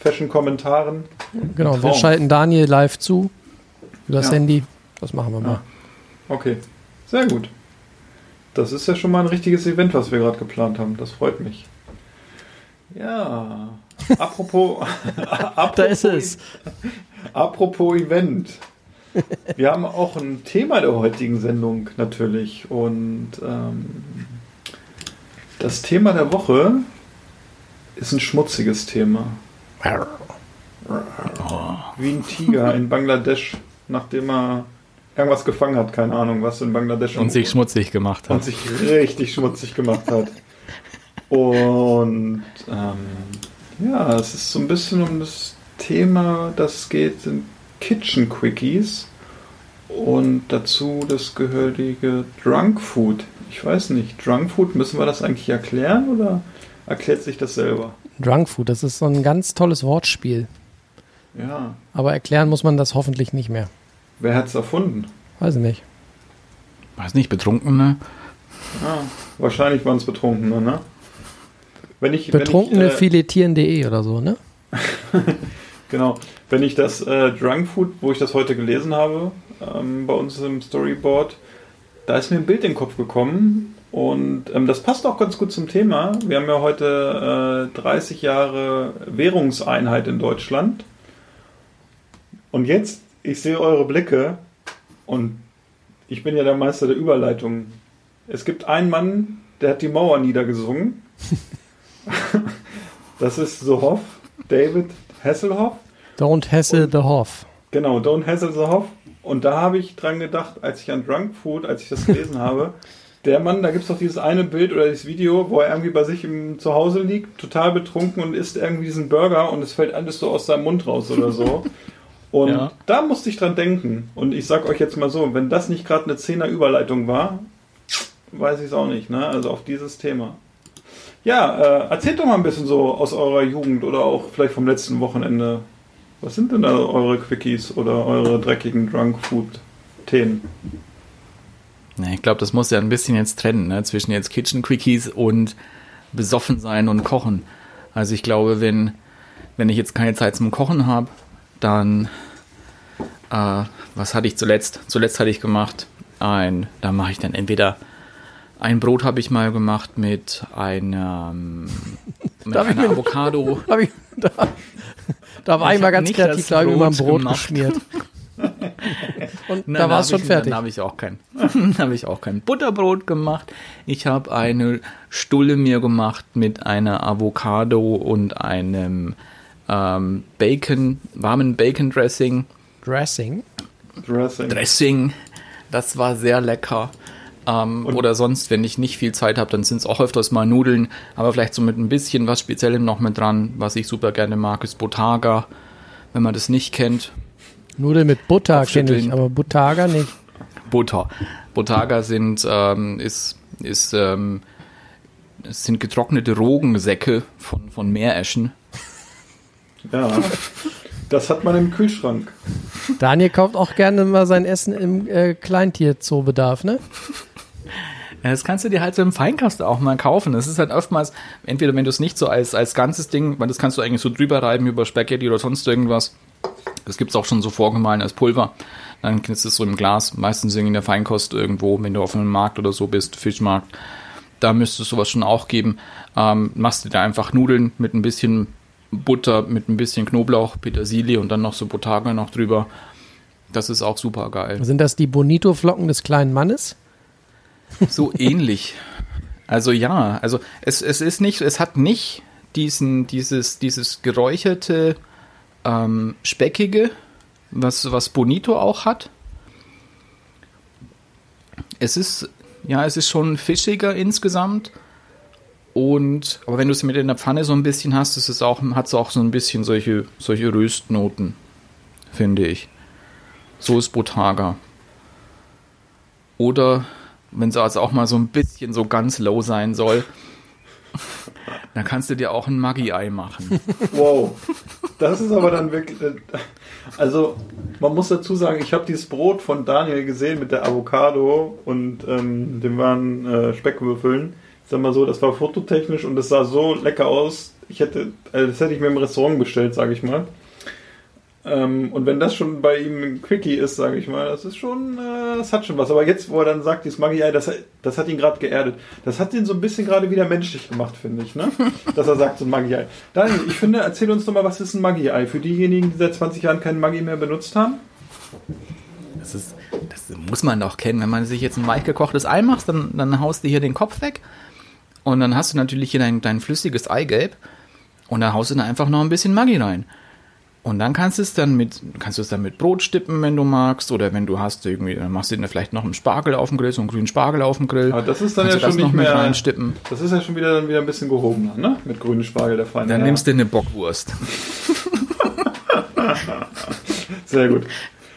Fashion-Kommentaren. Genau, wir schalten Daniel live zu. Übers Ja. Handy. Das machen wir mal. Ja. Okay, sehr gut. Das ist ja schon mal ein richtiges Event, was wir gerade geplant haben. Das freut mich. Ja, apropos, <laughs> apropos, Da ist es. apropos Event. Wir haben auch ein Thema der heutigen Sendung natürlich und ähm, das Thema der Woche ist ein schmutziges Thema. Wie ein Tiger in Bangladesch, nachdem er irgendwas gefangen hat, keine Ahnung, was in Bangladesch Und sich schmutzig gemacht und hat. sich richtig schmutzig gemacht hat. Und ähm, ja, es ist so ein bisschen um das Thema, das geht sind Kitchen Quickies und dazu das gehörige Drunk Food. Ich weiß nicht, Drunk Food, müssen wir das eigentlich erklären oder erklärt sich das selber? Drunk Food, das ist so ein ganz tolles Wortspiel. Ja, Aber erklären muss man das hoffentlich nicht mehr. wer hat es erfunden? Weiß ich nicht. Weiß nicht, Betrunkene. Ah, wahrscheinlich waren es Betrunkene, ne? Wenn ich, Betrunkene wenn ich, äh, filetieren.de oder so, ne? <laughs> Genau. Wenn ich das äh, Drunk Food, wo ich das heute gelesen habe, ähm, bei uns im Storyboard, da ist mir ein Bild in den Kopf gekommen und ähm, das passt auch ganz gut zum Thema. Wir haben ja heute äh, 30 Jahre Währungseinheit in Deutschland. Und jetzt, ich sehe eure Blicke und ich bin ja der Meister der Überleitung. Es gibt einen Mann, der hat die Mauer niedergesungen. <laughs> das ist Sohoff, David Hasselhoff. Don't hassle the Hoff. Genau, Don't Hassle the Hoff. Und da habe ich dran gedacht, als ich an Drunk Food, als ich das gelesen habe, der Mann, da gibt es doch dieses eine Bild oder dieses Video, wo er irgendwie bei sich im Zuhause liegt, total betrunken und isst irgendwie diesen Burger und es fällt alles so aus seinem Mund raus oder so. Und Ja. da musste ich dran denken. Und ich sag euch jetzt mal so, wenn das nicht gerade eine Zehner Überleitung war, weiß ich es auch nicht, ne? Also auf dieses Thema. Ja, äh, erzählt doch mal ein bisschen so aus eurer Jugend oder auch vielleicht vom letzten Wochenende. Was sind denn da eure Quickies oder eure dreckigen Drunk-Food-Themen? Na, ich glaube, das muss ja ein bisschen jetzt trennen, ne? zwischen jetzt Kitchen Quickies und besoffen sein und kochen. Also ich glaube, wenn, wenn ich jetzt keine Zeit zum Kochen habe, dann, äh, was hatte ich zuletzt? Zuletzt hatte ich gemacht ein, da mache ich dann entweder ein Brot habe ich mal gemacht mit einem <laughs> mit Darf einer Avocado. <laughs> Hab ich, da, da war ich, Ich mal ganz kreativ, da habe ich ein Brot gemacht. geschmiert. <laughs> Und Nein, da war es schon ich, fertig. Dann habe ich auch kein, habe ich auch kein Butterbrot gemacht. Ich habe eine Stulle mir gemacht mit einer Avocado und einem ähm, Bacon, warmen Bacon Dressing. Dressing. Dressing. Dressing. Das war sehr lecker. Ähm, oder sonst, wenn ich nicht viel Zeit habe, dann sind es auch öfters mal Nudeln, aber vielleicht so mit ein bisschen was Speziellem noch mit dran. Was ich super gerne mag, ist Botaga. Wenn man das nicht kennt, Nudeln mit Butter kenne ich, aber Butaga nicht. Butter. Botaga sind, ähm, ist, ist, ähm, es sind getrocknete Rogensäcke von, von Meereschen. Ja, das hat man im Kühlschrank. Daniel kauft auch gerne mal sein Essen im äh, Kleintierzoobedarf, ne? Ja, Das kannst du dir halt so im Feinkast auch mal kaufen. Das ist halt oftmals, entweder wenn du es nicht so als, als ganzes Ding, weil das kannst du eigentlich so drüber reiben über Spaghetti oder sonst irgendwas. Das gibt's auch schon so vorgemahlen als Pulver. Dann du es so im Glas, meistens in der Feinkost irgendwo, wenn du auf einem Markt oder so bist, Fischmarkt. Da müsste es sowas schon auch geben. Ähm, machst du da einfach Nudeln mit ein bisschen Butter, mit ein bisschen Knoblauch, Petersilie und dann noch so Botaga noch drüber. Das ist auch super geil. Sind das die Bonito-Flocken des kleinen Mannes? So <laughs> ähnlich. Also ja, also es, es ist nicht, es hat nicht diesen, dieses, dieses geräucherte, ähm, speckige, was, was Bonito auch hat. Es ist, ja, es ist schon fischiger insgesamt. Und, aber wenn du es mit in der Pfanne so ein bisschen hast, ist es auch, hat es auch so ein bisschen solche, solche Röstnoten, finde ich. So ist Botaga. Oder wenn es also auch mal so ein bisschen so ganz low sein soll, <laughs> dann kannst du dir auch ein Maggi-Ei machen. Wow. Das ist aber dann wirklich. äh, Also, man muss dazu sagen, ich habe dieses Brot von Daniel gesehen mit der Avocado und ähm, dem waren äh, Speckwürfeln. Sag mal so, das war fototechnisch und das sah so lecker aus. Ich hätte, äh, das hätte ich mir im Restaurant bestellt, sage ich mal. Ähm, und wenn das schon bei ihm ein Quickie ist, sage ich mal, das ist schon, äh, das hat schon was. Aber jetzt, wo er dann sagt, dieses Maggi-Ei, das, das hat ihn gerade geerdet. Das hat ihn so ein bisschen gerade wieder menschlich gemacht, finde ich, ne? <laughs> Dass er sagt, so ein Maggi-Ei. Daniel, ich finde, erzähl uns doch mal, was ist ein Maggi-Ei? Für diejenigen, die seit 20 Jahren kein Maggi mehr benutzt haben? Das, ist, das muss man doch kennen. Wenn man sich jetzt ein weich gekochtes Ei macht, dann, dann haust du hier den Kopf weg. Und dann hast du natürlich hier dein, dein flüssiges Eigelb. Und dann haust du da einfach noch ein bisschen Maggi rein. Und dann kannst du es dann mit, kannst du es dann mit Brot stippen, wenn du magst. Oder wenn du hast irgendwie, dann machst du dir vielleicht noch einen Spargel auf dem Grill, so einen grünen Spargel auf dem Grill. Aber das ist dann kannst ja schon nicht mehr. reinstippen. Das ist ja schon wieder dann wieder ein bisschen gehobener, ne? Mit grünem Spargel der Feine. Dann ja. nimmst du eine Bockwurst. <laughs> Sehr gut.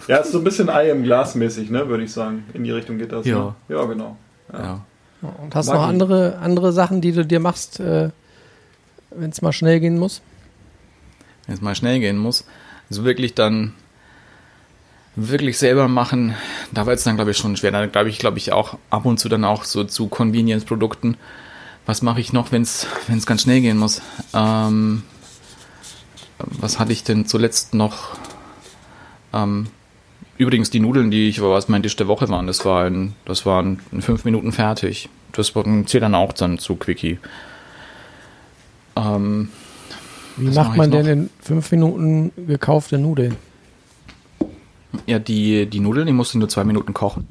Ja, ist so ein bisschen Ei im Glas mäßig, ne? Würde ich sagen. In die Richtung geht das. Ja. Ne? Ja, genau. Ja. Und hast Maggi. noch andere, andere Sachen, die du dir machst, äh, wenn es mal schnell gehen muss? wenn es mal schnell gehen muss. Also wirklich dann wirklich selber machen, da wird es dann glaube ich schon schwer. Da glaube ich, glaube ich auch ab und zu dann auch so zu Convenience-Produkten. Was mache ich noch, wenn es wenn es ganz schnell gehen muss? Ähm, was hatte ich denn zuletzt noch? Ähm, übrigens die Nudeln, die ich was mein Tisch der Woche waren, das war in, das waren in fünf Minuten fertig. Das war- zählt dann auch dann zu Quickie. Ähm, Wie macht man denn in fünf Minuten gekaufte Nudeln? ja, die, die Nudeln, die musst du nur zwei Minuten kochen.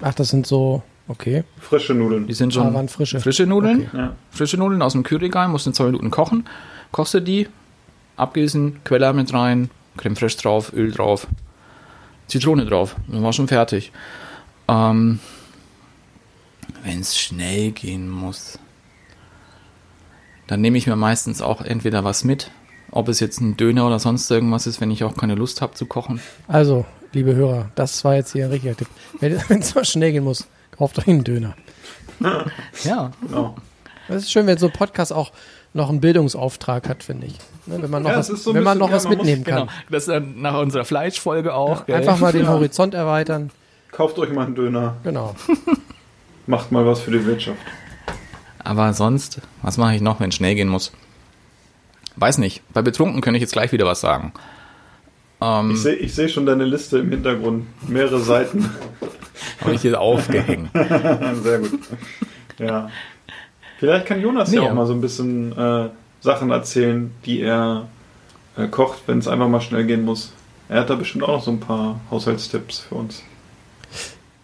Ach, das sind so, okay. Frische Nudeln. Die sind Ah, schon waren frische. frische Nudeln. Okay. Ja. Frische Nudeln aus dem Kühlregal, musst du in zwei Minuten kochen. Kochst du die, abgießen, Queller mit rein, Creme fraiche drauf, Öl drauf, Zitrone drauf. Dann war schon fertig. Ähm, Wenn es schnell gehen muss, dann nehme ich mir meistens auch entweder was mit. Ob es jetzt ein Döner oder sonst irgendwas ist, wenn ich auch keine Lust habe zu kochen. Also, liebe Hörer, das war jetzt hier ein richtiger Tipp. Wenn <laughs> es mal schnell gehen muss, kauft euch einen Döner. Ja, Genau. Es ist schön, wenn so ein Podcast auch noch einen Bildungsauftrag hat, finde ich. Ne, wenn man noch Ja, was, so wenn man bisschen- noch ja, was man muss- mitnehmen kann. Genau. Das ist dann nach unserer Fleischfolge auch. gell? Einfach mal den Ja. Horizont erweitern. Kauft euch mal einen Döner. Genau. <laughs> Macht mal was für die Wirtschaft. Aber sonst, was mache ich noch, wenn es schnell gehen muss? Weiß nicht. Bei Betrunken könnte ich jetzt gleich wieder was sagen. Ähm, Ich sehe ich seh schon deine Liste im Hintergrund. Mehrere Seiten. <laughs> habe ich hier aufgehängt. <laughs> Sehr gut. Ja. Vielleicht kann Jonas ja Nee, auch ja. mal so ein bisschen äh, Sachen erzählen, die er äh, kocht, wenn es einfach mal schnell gehen muss. Er hat da bestimmt auch noch so ein paar Haushaltstipps für uns.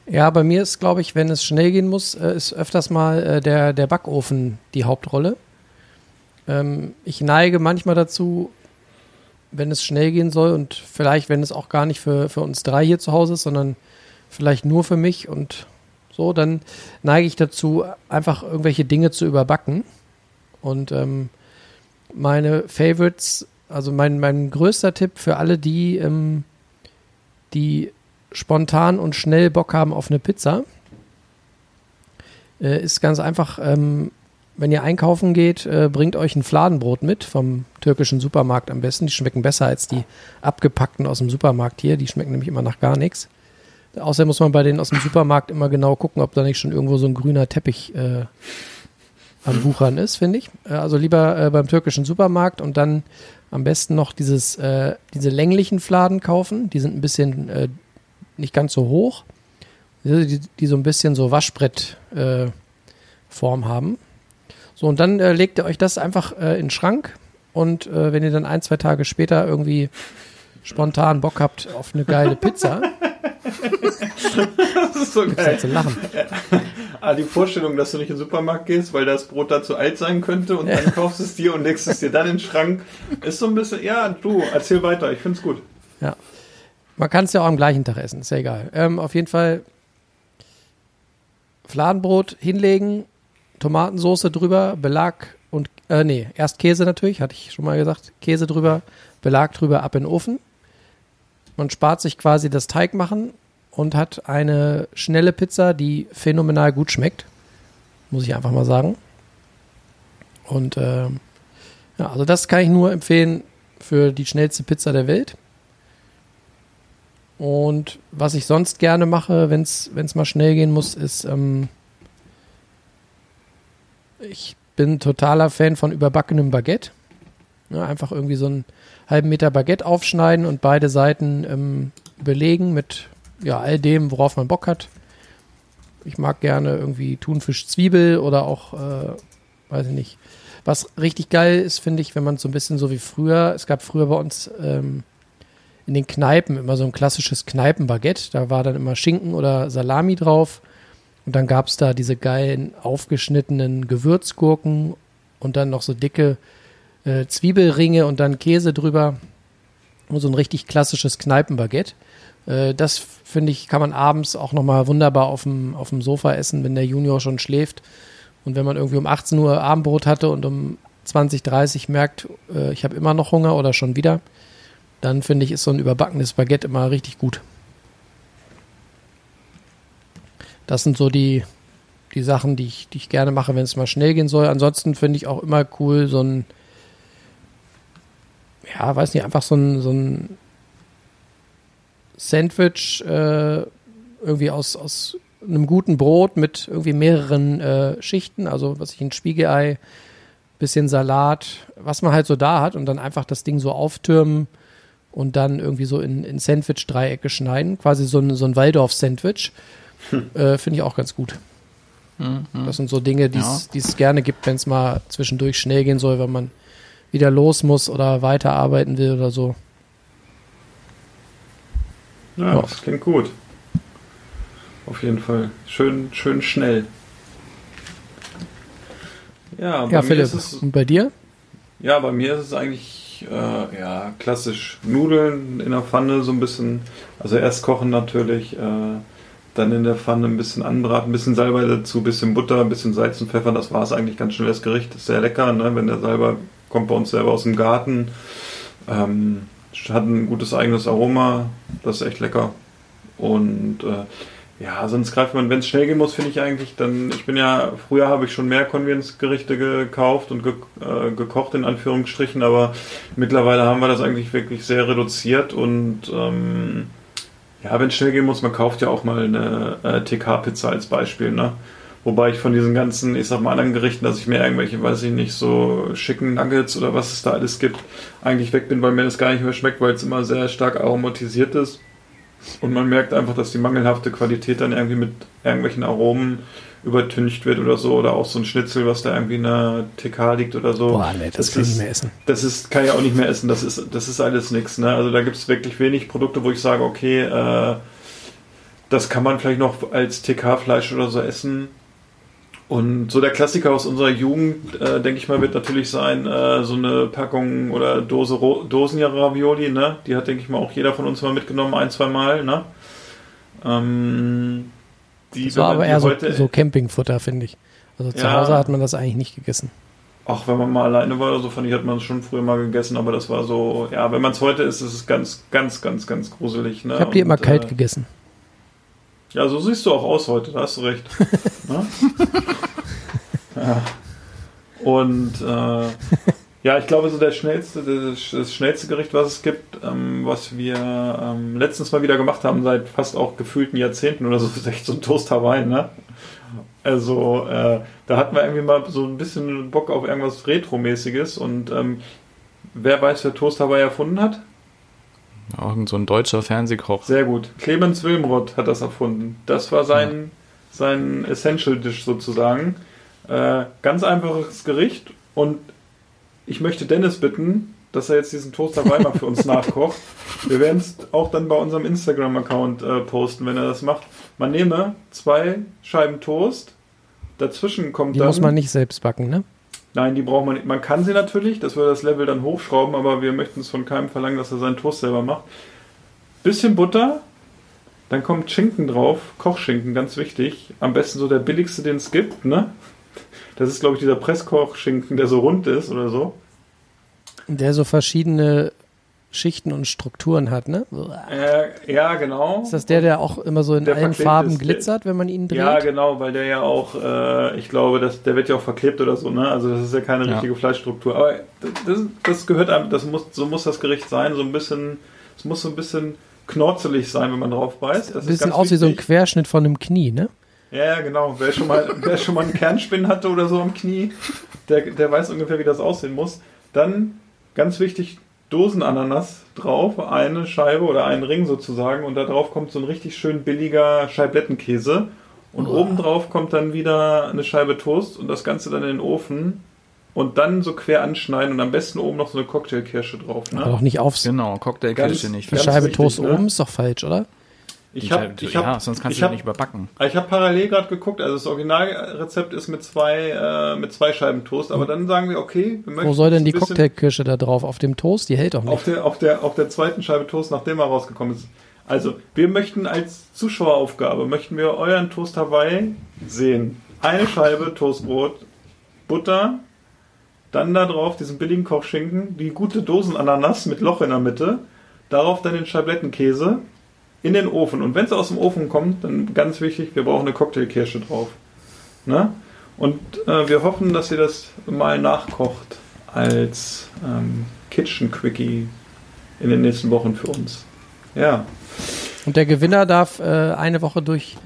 Ja, bei mir ist, glaube ich, wenn es schnell gehen muss, äh, ist öfters mal äh, der, der Backofen die Hauptrolle. Ähm, ich neige manchmal dazu, wenn es schnell gehen soll und vielleicht, wenn es auch gar nicht für, für uns drei hier zu Hause ist, sondern vielleicht nur für mich und so, dann neige ich dazu, einfach irgendwelche Dinge zu überbacken. Und ähm, meine Favorites, also mein, mein größter Tipp für alle, die, ähm, die spontan und schnell Bock haben auf eine Pizza, äh, ist ganz einfach, ähm, wenn ihr einkaufen geht, äh, bringt euch ein Fladenbrot mit vom türkischen Supermarkt am besten. Die schmecken besser als die abgepackten aus dem Supermarkt hier. Die schmecken nämlich immer nach gar nichts. Außerdem muss man bei denen aus dem Supermarkt immer genau gucken, ob da nicht schon irgendwo so ein grüner Teppich äh, am Wuchern ist, finde ich. Äh, also lieber äh, beim türkischen Supermarkt und dann am besten noch dieses, äh, diese länglichen Fladen kaufen. Die sind ein bisschen äh, nicht ganz so hoch, die, die, die so ein bisschen so Waschbrettform äh, Form haben. So, und dann äh, legt ihr euch das einfach äh, in den Schrank und äh, wenn ihr dann ein, zwei Tage später irgendwie spontan Bock habt auf eine geile Pizza, <laughs> Das ist so seid geil. zu lachen. Ah, die Vorstellung, dass du nicht in den Supermarkt gehst, weil das Brot da zu alt sein könnte und dann kaufst es dir und legst es dir dann in den Schrank, ist so ein bisschen, ja, du, erzähl weiter, ich find's gut. Ja. Man kann es ja auch am gleichen Tag essen, ist ja egal. Ähm, auf jeden Fall Fladenbrot hinlegen, Tomatensoße drüber, Belag und, äh, nee, erst Käse natürlich, hatte ich schon mal gesagt. Käse drüber, Belag drüber, ab in den Ofen. Man spart sich quasi das Teigmachen und hat eine schnelle Pizza, die phänomenal gut schmeckt. Muss ich einfach mal sagen. Und ähm, ja, also das kann ich nur empfehlen für die schnellste Pizza der Welt. Und was ich sonst gerne mache, wenn es mal schnell gehen muss, ist, ähm, ich bin totaler Fan von überbackenem Baguette. Ja, einfach irgendwie so einen halben Meter Baguette aufschneiden und beide Seiten ähm, belegen mit ja, all dem, worauf man Bock hat. Ich mag gerne irgendwie Thunfisch, Zwiebel oder auch, äh, weiß ich nicht. Was richtig geil ist, finde ich, wenn man so ein bisschen so wie früher, es gab früher bei uns ähm, in den Kneipen immer so ein klassisches Kneipenbaguette. Da war dann immer Schinken oder Salami drauf. Und dann gab es da diese geilen aufgeschnittenen Gewürzgurken und dann noch so dicke äh, Zwiebelringe und dann Käse drüber. Und so ein richtig klassisches Kneipenbaguette. Äh, das finde ich, kann man abends auch nochmal wunderbar auf dem, auf dem Sofa essen, wenn der Junior schon schläft. Und wenn man irgendwie um 18 Uhr Abendbrot hatte und um 20, 30 merkt, äh, ich habe immer noch Hunger oder schon wieder, dann finde ich, ist so ein überbackenes Baguette immer richtig gut. Das sind so die, die Sachen, die ich, die ich gerne mache, wenn es mal schnell gehen soll. Ansonsten finde ich auch immer cool, so ein, ja, weiß nicht, einfach so ein, so ein Sandwich äh, irgendwie aus, aus einem guten Brot mit irgendwie mehreren äh, Schichten, also was ich ein Spiegelei, bisschen Salat, was man halt so da hat und dann einfach das Ding so auftürmen und dann irgendwie so in, in Sandwich-Dreiecke schneiden, quasi so ein, so ein Waldorf-Sandwich. Äh, Finde ich auch ganz gut. Das sind so Dinge, die es die es gerne gibt, wenn es mal zwischendurch schnell gehen soll, wenn man wieder los muss oder weiterarbeiten will oder so. Ja, Ja. das klingt gut. Auf jeden Fall. Schön, schön schnell. Ja, bei Ja, mir Philipp, ist es und bei dir? Ja, bei mir ist es eigentlich äh, ja, klassisch Nudeln in der Pfanne, so ein bisschen, also erst kochen natürlich, äh, dann in der Pfanne ein bisschen anbraten, ein bisschen Salbei dazu, ein bisschen Butter, ein bisschen Salz und Pfeffer, das war es eigentlich ganz schnell das Gericht. Ist sehr lecker, ne? wenn der Salbei kommt bei uns selber aus dem Garten. Ähm, hat ein gutes eigenes Aroma, das ist echt lecker. Und äh, Ja, sonst greift man, wenn es schnell gehen muss, finde ich eigentlich, dann, ich bin ja, früher habe ich schon mehr Convenience-Gerichte gekauft und ge, äh, gekocht, in Anführungsstrichen, aber mittlerweile haben wir das eigentlich wirklich sehr reduziert und ähm, ja, wenn es schnell gehen muss, man kauft ja auch mal eine äh, TK-Pizza als Beispiel, ne? Wobei ich von diesen ganzen, ich sag mal, anderen Gerichten, dass ich mir irgendwelche, weiß ich nicht, so schicken Nuggets oder was es da alles gibt, eigentlich weg bin, weil mir das gar nicht mehr schmeckt, weil es immer sehr stark aromatisiert ist. Und man merkt einfach, dass die mangelhafte Qualität dann irgendwie mit irgendwelchen Aromen übertüncht wird oder so. Oder auch so ein Schnitzel, was da irgendwie in der TK liegt oder so. Boah, nee, das, kann ich nicht mehr essen. Das ist, kann ich auch nicht mehr essen. Das ist, das ist alles nichts. Ne? Also da gibt es wirklich wenig Produkte, wo ich sage, okay, äh, das kann man vielleicht noch als TK-Fleisch oder so essen. Und so der Klassiker aus unserer Jugend, äh, denke ich mal, wird natürlich sein, äh, so eine Packung oder Dose Ro Dosenravioli, ne? Die hat, denke ich mal, auch jeder von uns mal mitgenommen, ein, zwei Mal, ne? Ähm, die, Das war aber eher so, so Campingfutter, finde ich. Also zu Ja. Hause hat man das eigentlich nicht gegessen. Auch wenn man mal alleine war oder so, fand ich, hat man es schon früher mal gegessen, aber das war so, ja, wenn man es heute isst, ist es ganz, ganz, ganz, ganz gruselig. Ne? Ich habe die Und, immer kalt äh, gegessen. Ja, so siehst du auch aus heute, da hast du recht. <laughs> ne? ja. Und äh, ja, ich glaube, so der schnellste, das, schnellste Gericht, was es gibt, ähm, was wir ähm, letztens mal wieder gemacht haben, seit fast auch gefühlten Jahrzehnten oder so, <laughs> ist echt so ein Toast Hawaii, ne? Also, äh, da hatten wir irgendwie mal so ein bisschen Bock auf irgendwas Retro-mäßiges und ähm, wer weiß, wer Toast Hawaii erfunden hat? Irgend so ein deutscher Fernsehkoch. Sehr gut. Clemens Wilmroth hat das erfunden. Das war sein, sein Essential Dish sozusagen. Äh, ganz einfaches Gericht und ich möchte Dennis bitten, dass er jetzt diesen Toast dabei mal für uns <laughs> nachkocht. Wir werden es auch dann bei unserem Instagram-Account äh, posten, wenn er das macht. Man nehme zwei Scheiben Toast, dazwischen kommt Die dann... muss man nicht selbst backen, ne? Nein, die braucht man nicht. Man kann sie natürlich, das würde das Level dann hochschrauben, aber wir möchten es von keinem verlangen, dass er seinen Toast selber macht. Bisschen Butter, dann kommt Schinken drauf, Kochschinken, ganz wichtig. Am besten so der billigste, den es gibt, ne? Das ist, glaube ich, dieser Presskochschinken, der so rund ist oder so. Der so verschiedene Schichten und Strukturen hat, ne? Äh, ja, genau. Ist das der, der auch immer so in Der allen Farben ist. glitzert, wenn man ihn dreht? Ja, genau, weil der ja auch, äh, ich glaube, das, der wird ja auch verklebt oder so, ne? Also das ist ja keine Ja. richtige Fleischstruktur. Aber das, das gehört einem, das muss, so muss das Gericht sein, so ein bisschen, es muss so ein bisschen knorzelig sein, wenn man drauf beißt. Das Ein bisschen aus wie so ein. Querschnitt von einem Knie, ne? Ja, ja, genau. Wer schon mal, <laughs> wer schon mal einen Kernspinnen hatte oder so am Knie, der, der weiß ungefähr, wie das aussehen muss. Dann, ganz wichtig, Dosenananas drauf, eine Scheibe oder einen Ring sozusagen und da drauf kommt so ein richtig schön billiger Scheiblettenkäse und obendrauf kommt dann wieder eine Scheibe Toast und das Ganze dann in den Ofen und dann so quer anschneiden und am besten oben noch so eine Cocktailkirsche drauf. Aber Ne? doch nicht aufs. Genau, Cocktailkirsche nicht. Die ganz Scheibe wichtig, Toast ne? oben ist doch falsch, oder? Ich habe ich hab, ja, sonst kannst ich du hab, ja nicht überbacken. Ich habe parallel gerade geguckt, also das Originalrezept ist mit zwei, äh, mit zwei Scheiben Toast, aber dann sagen wir, okay, wir möchten Wo soll denn die Cocktailkirsche da drauf? Auf dem Toast? Die hält doch auf nicht. der, auf, der, auf der zweiten Scheibe Toast, nachdem er rausgekommen ist. Also, wir möchten als Zuschaueraufgabe, möchten wir euren Toast Hawaii sehen. Eine Scheibe Toastbrot, Butter, dann da drauf diesen billigen Kochschinken, die gute Dosenananas mit Loch in der Mitte, darauf dann den Scheiblettenkäse in den Ofen. Und wenn es aus dem Ofen kommt, dann ganz wichtig, wir brauchen eine Cocktailkirsche drauf. Ne? Und äh, wir hoffen, dass ihr das mal nachkocht als ähm, Kitchen Quickie in den nächsten Wochen für uns. Ja, Und der Gewinner darf äh, eine Woche durch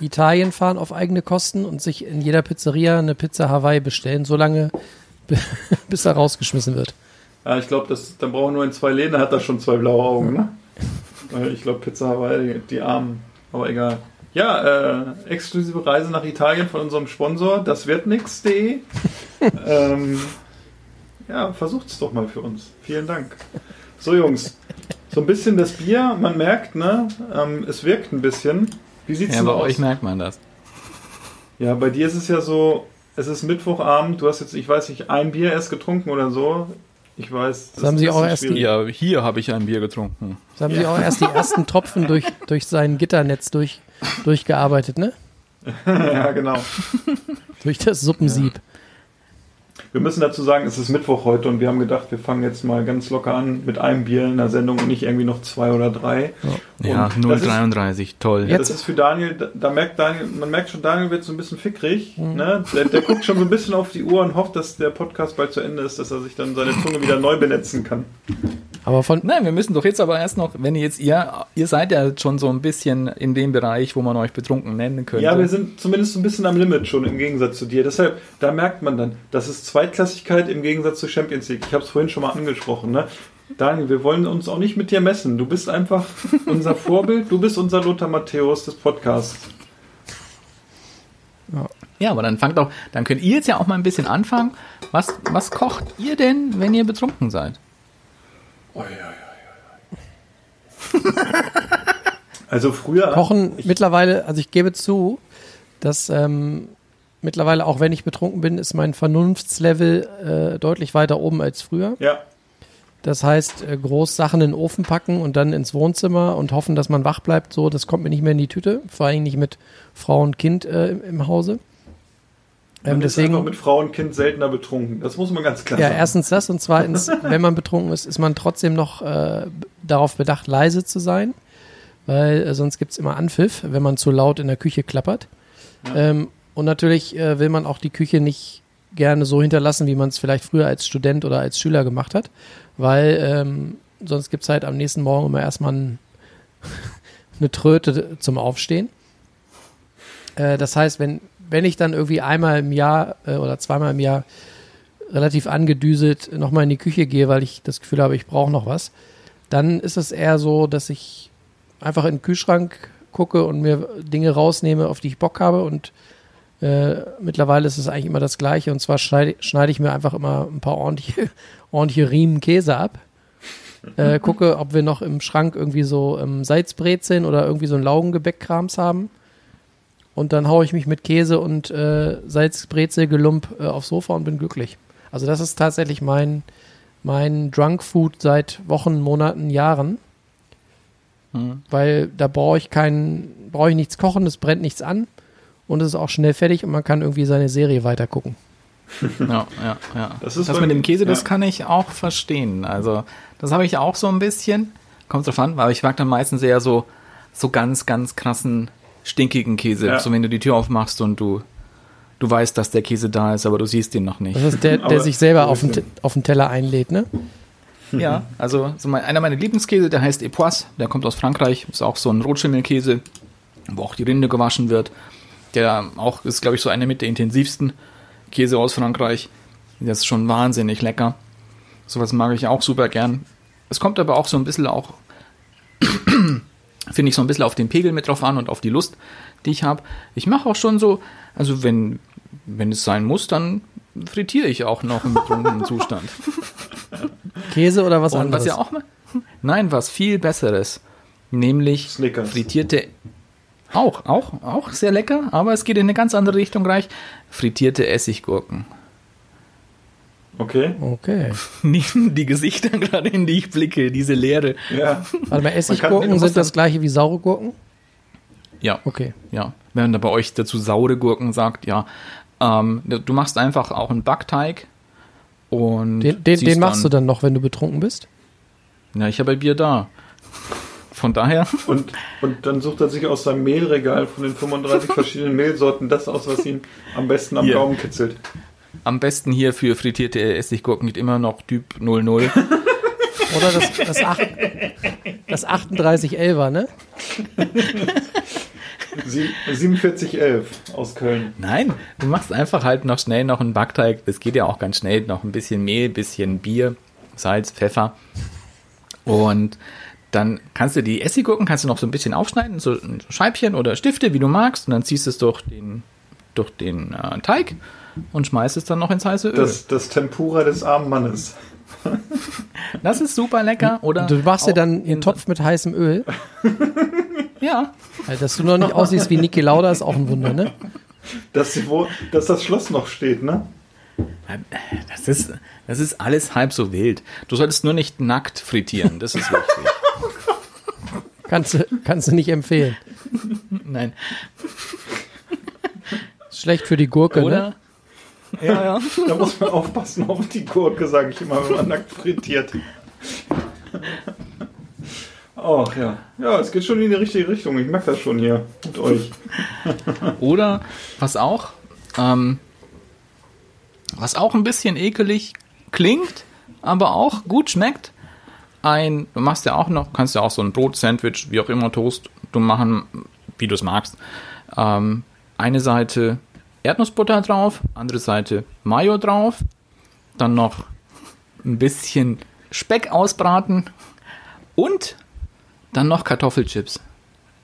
Italien fahren auf eigene Kosten und sich in jeder Pizzeria eine Pizza Hawaii bestellen, solange <laughs> bis er rausgeschmissen wird. ja ich glaube, dann brauchen wir nur in zwei Läden, hat er schon zwei blaue Augen. Ne? Ich glaube, Pizza Hawaii, die Armen, aber egal. Ja, äh, exklusive Reise nach Italien von unserem Sponsor, das wird nix.de. <laughs> ähm, ja, versucht's doch mal für uns. Vielen Dank. So, Jungs, so ein bisschen das Bier, man merkt, ne, ähm, es wirkt ein bisschen. Wie sieht's Ja, denn bei aus? euch merkt man das. Ja, bei dir ist es ja so, es ist Mittwochabend, du hast jetzt, ich weiß nicht, ein Bier erst getrunken oder so. Ich weiß. Das haben ist Sie auch erst schwierig. Hier, hier habe ich ein Bier getrunken. Das haben sie auch erst die ersten Tropfen durch, <laughs> durch sein Gitternetz durch, durchgearbeitet, ne? <laughs> ja, genau. Durch das Suppensieb. Wir müssen dazu sagen, es ist Mittwoch heute und wir haben gedacht, wir fangen jetzt mal ganz locker an mit einem Bier in der Sendung und nicht irgendwie noch zwei oder drei. Ja, Und das ist- 0,33, toll. Ja, das ist für Daniel, da, merkt Daniel, man merkt schon, Daniel wird so ein bisschen fickrig. Ne? Der, der guckt schon so ein bisschen auf die Uhr und hofft, dass der Podcast bald zu Ende ist, dass er sich dann seine Zunge wieder neu benetzen kann. Aber von, Nein, wir müssen doch jetzt aber erst noch, wenn ihr jetzt, ihr, ihr seid ja schon so ein bisschen in dem Bereich, wo man euch betrunken nennen könnte. Ja, wir sind zumindest so ein bisschen am Limit schon im Gegensatz zu dir. Deshalb, da merkt man dann, das ist Zweitklassigkeit im Gegensatz zur Champions League. Ich habe es vorhin schon mal angesprochen. Ne? Daniel, wir wollen uns auch nicht mit dir messen. Du bist einfach <laughs> unser Vorbild. Du bist unser Lothar Matthäus des Podcasts. Ja, aber dann fangt auch, dann könnt ihr jetzt ja auch mal ein bisschen anfangen. Was, was kocht ihr denn, wenn ihr betrunken seid? <laughs> Also früher. Kochen mittlerweile, also ich gebe zu, dass ähm, mittlerweile, auch wenn ich betrunken bin, ist mein Vernunftslevel äh, deutlich weiter oben als früher. Ja, Das heißt, äh, groß Sachen in den Ofen packen und dann ins Wohnzimmer und hoffen, dass man wach bleibt, so, das kommt mir nicht mehr in die Tüte. Vor allem nicht mit Frau und Kind äh, im, im Hause. Man Ähm, ist einfach deswegen, mit Frau und Kind seltener betrunken. Das muss man ganz klar ja, sagen. erstens das und zweitens, <laughs> wenn man betrunken ist, ist man trotzdem noch äh, darauf bedacht, leise zu sein, weil äh, sonst gibt's immer Anpfiff, wenn man zu laut in der Küche klappert. Ähm, und natürlich äh, will man auch die Küche nicht gerne so hinterlassen, wie man es vielleicht früher als Student oder als Schüler gemacht hat, weil ähm, sonst gibt's halt am nächsten Morgen immer erstmal ein, <laughs> eine Tröte zum Aufstehen. Äh, das heißt, wenn, wenn ich dann irgendwie einmal im Jahr äh, oder zweimal im Jahr relativ angedüselt nochmal in die Küche gehe, weil ich das Gefühl habe, ich brauche noch was, dann ist es eher so, dass ich einfach in den Kühlschrank gucke und mir Dinge rausnehme, auf die ich Bock habe und äh, mittlerweile ist es eigentlich immer das Gleiche und zwar schneide, schneide ich mir einfach immer ein paar ordentliche, <laughs> ordentliche Riemen Käse ab. Äh, gucke, ob wir noch im Schrank irgendwie so ähm, Salzbrezeln oder irgendwie so ein Laugengebäckkrams haben. Und dann haue ich mich mit Käse und äh, Salzbrezelgelump äh, aufs Sofa und bin glücklich. Also das ist tatsächlich mein, mein Drunk Food seit Wochen, Monaten, Jahren. Hm. Weil da brauche ich keinen, brauche ich nichts kochen, es brennt nichts an und es ist auch schnell fertig und man kann irgendwie seine Serie weitergucken. <laughs> Ja, ja, ja. Das ist das mit dem Käse, das ja. kann ich auch verstehen. Also, das habe ich auch so ein bisschen. Kommt drauf an, weil ich mag dann meistens eher so, so ganz, ganz krassen, stinkigen Käse. Ja. So, wenn du die Tür aufmachst und du, du weißt, dass der Käse da ist, aber du siehst ihn noch nicht. Das ist der, <laughs> der Aber- sich selber auf den, auf den Teller einlädt, ne? <laughs> Ja, also so mein, einer meiner Lieblingskäse, der heißt Epoisse, der kommt aus Frankreich, ist auch so ein Rotschimmelkäse, wo auch die Rinde gewaschen wird. Der auch ist, glaube ich, so einer mit der intensivsten Käse aus Frankreich. Der ist schon wahnsinnig lecker. Sowas mag ich auch super gern. Es kommt aber auch so ein bisschen auch, finde ich, so ein bisschen auf den Pegel mit drauf an und auf die Lust, die ich habe. Ich mache auch schon so, also wenn, wenn es sein muss, dann frittiere ich auch noch im <laughs> betrunkenen Zustand. Käse oder was Und anderes? was ja auch mal. Nein, was viel Besseres. Nämlich Snickers. frittierte. Auch, auch, auch sehr lecker, aber es geht in eine ganz andere Richtung gleich. Frittierte Essiggurken. Okay. Okay. <laughs> Die Gesichter gerade, in die ich blicke, diese Leere. Ja. Warte mal, Essiggurken sind das gleiche wie saure Gurken? Ja, Okay. ja. Wenn man bei euch dazu saure Gurken sagt, ja. Ähm, du machst einfach auch einen Backteig und. Den, den, den machst du dann noch, wenn du betrunken bist? Ja, ich habe ein Bier da. Von daher. Und, und dann sucht er sich aus seinem Mehlregal von den 35 verschiedenen Mehlsorten das aus, was ihn am besten am Hier. Gaumen kitzelt. Am besten hier für frittierte Essiggurken geht immer noch Typ 00. <laughs> Oder das, das, acht- das 3811er, ne? Sie- 4711 aus Köln. Nein, du machst einfach halt noch schnell noch einen Backteig. Das geht ja auch ganz schnell. Noch ein bisschen Mehl, bisschen Bier, Salz, Pfeffer. Und dann kannst du die Essiggurken kannst du noch so ein bisschen aufschneiden, so Scheibchen oder Stifte, wie du magst. Und dann ziehst du es durch den, durch den äh, Teig und schmeißt es dann noch ins heiße Öl. Das, Das, das Tempura des armen Mannes. <laughs> ist super lecker. Oder Du machst dir dann einen in- Topf mit heißem Öl. Ja, Also, dass du noch nicht aussiehst wie Niki Lauda, ist auch ein Wunder, ne? Dass, sie wo, dass das Schloss noch steht, ne? das ist, das ist alles halb so wild. Du solltest nur nicht nackt frittieren. Das ist wichtig. <laughs> Kannst du, kannst du nicht empfehlen. Nein. Ist schlecht für die Gurke, Oder? ne? Ja, ja. Da muss man aufpassen auf die Gurke, sage ich immer, wenn man nackt frittiert. Ach ja. Ja, es geht schon in die richtige Richtung. Ich merke das schon hier mit euch. Oder was auch, ähm, was auch ein bisschen ekelig klingt, aber auch gut schmeckt. Ein, du machst ja auch noch, kannst ja auch so ein Brot, Sandwich, wie auch immer Toast, du machen, wie du es magst. Ähm, eine Seite Erdnussbutter drauf, andere Seite Mayo drauf, dann noch ein bisschen Speck ausbraten und dann noch Kartoffelchips.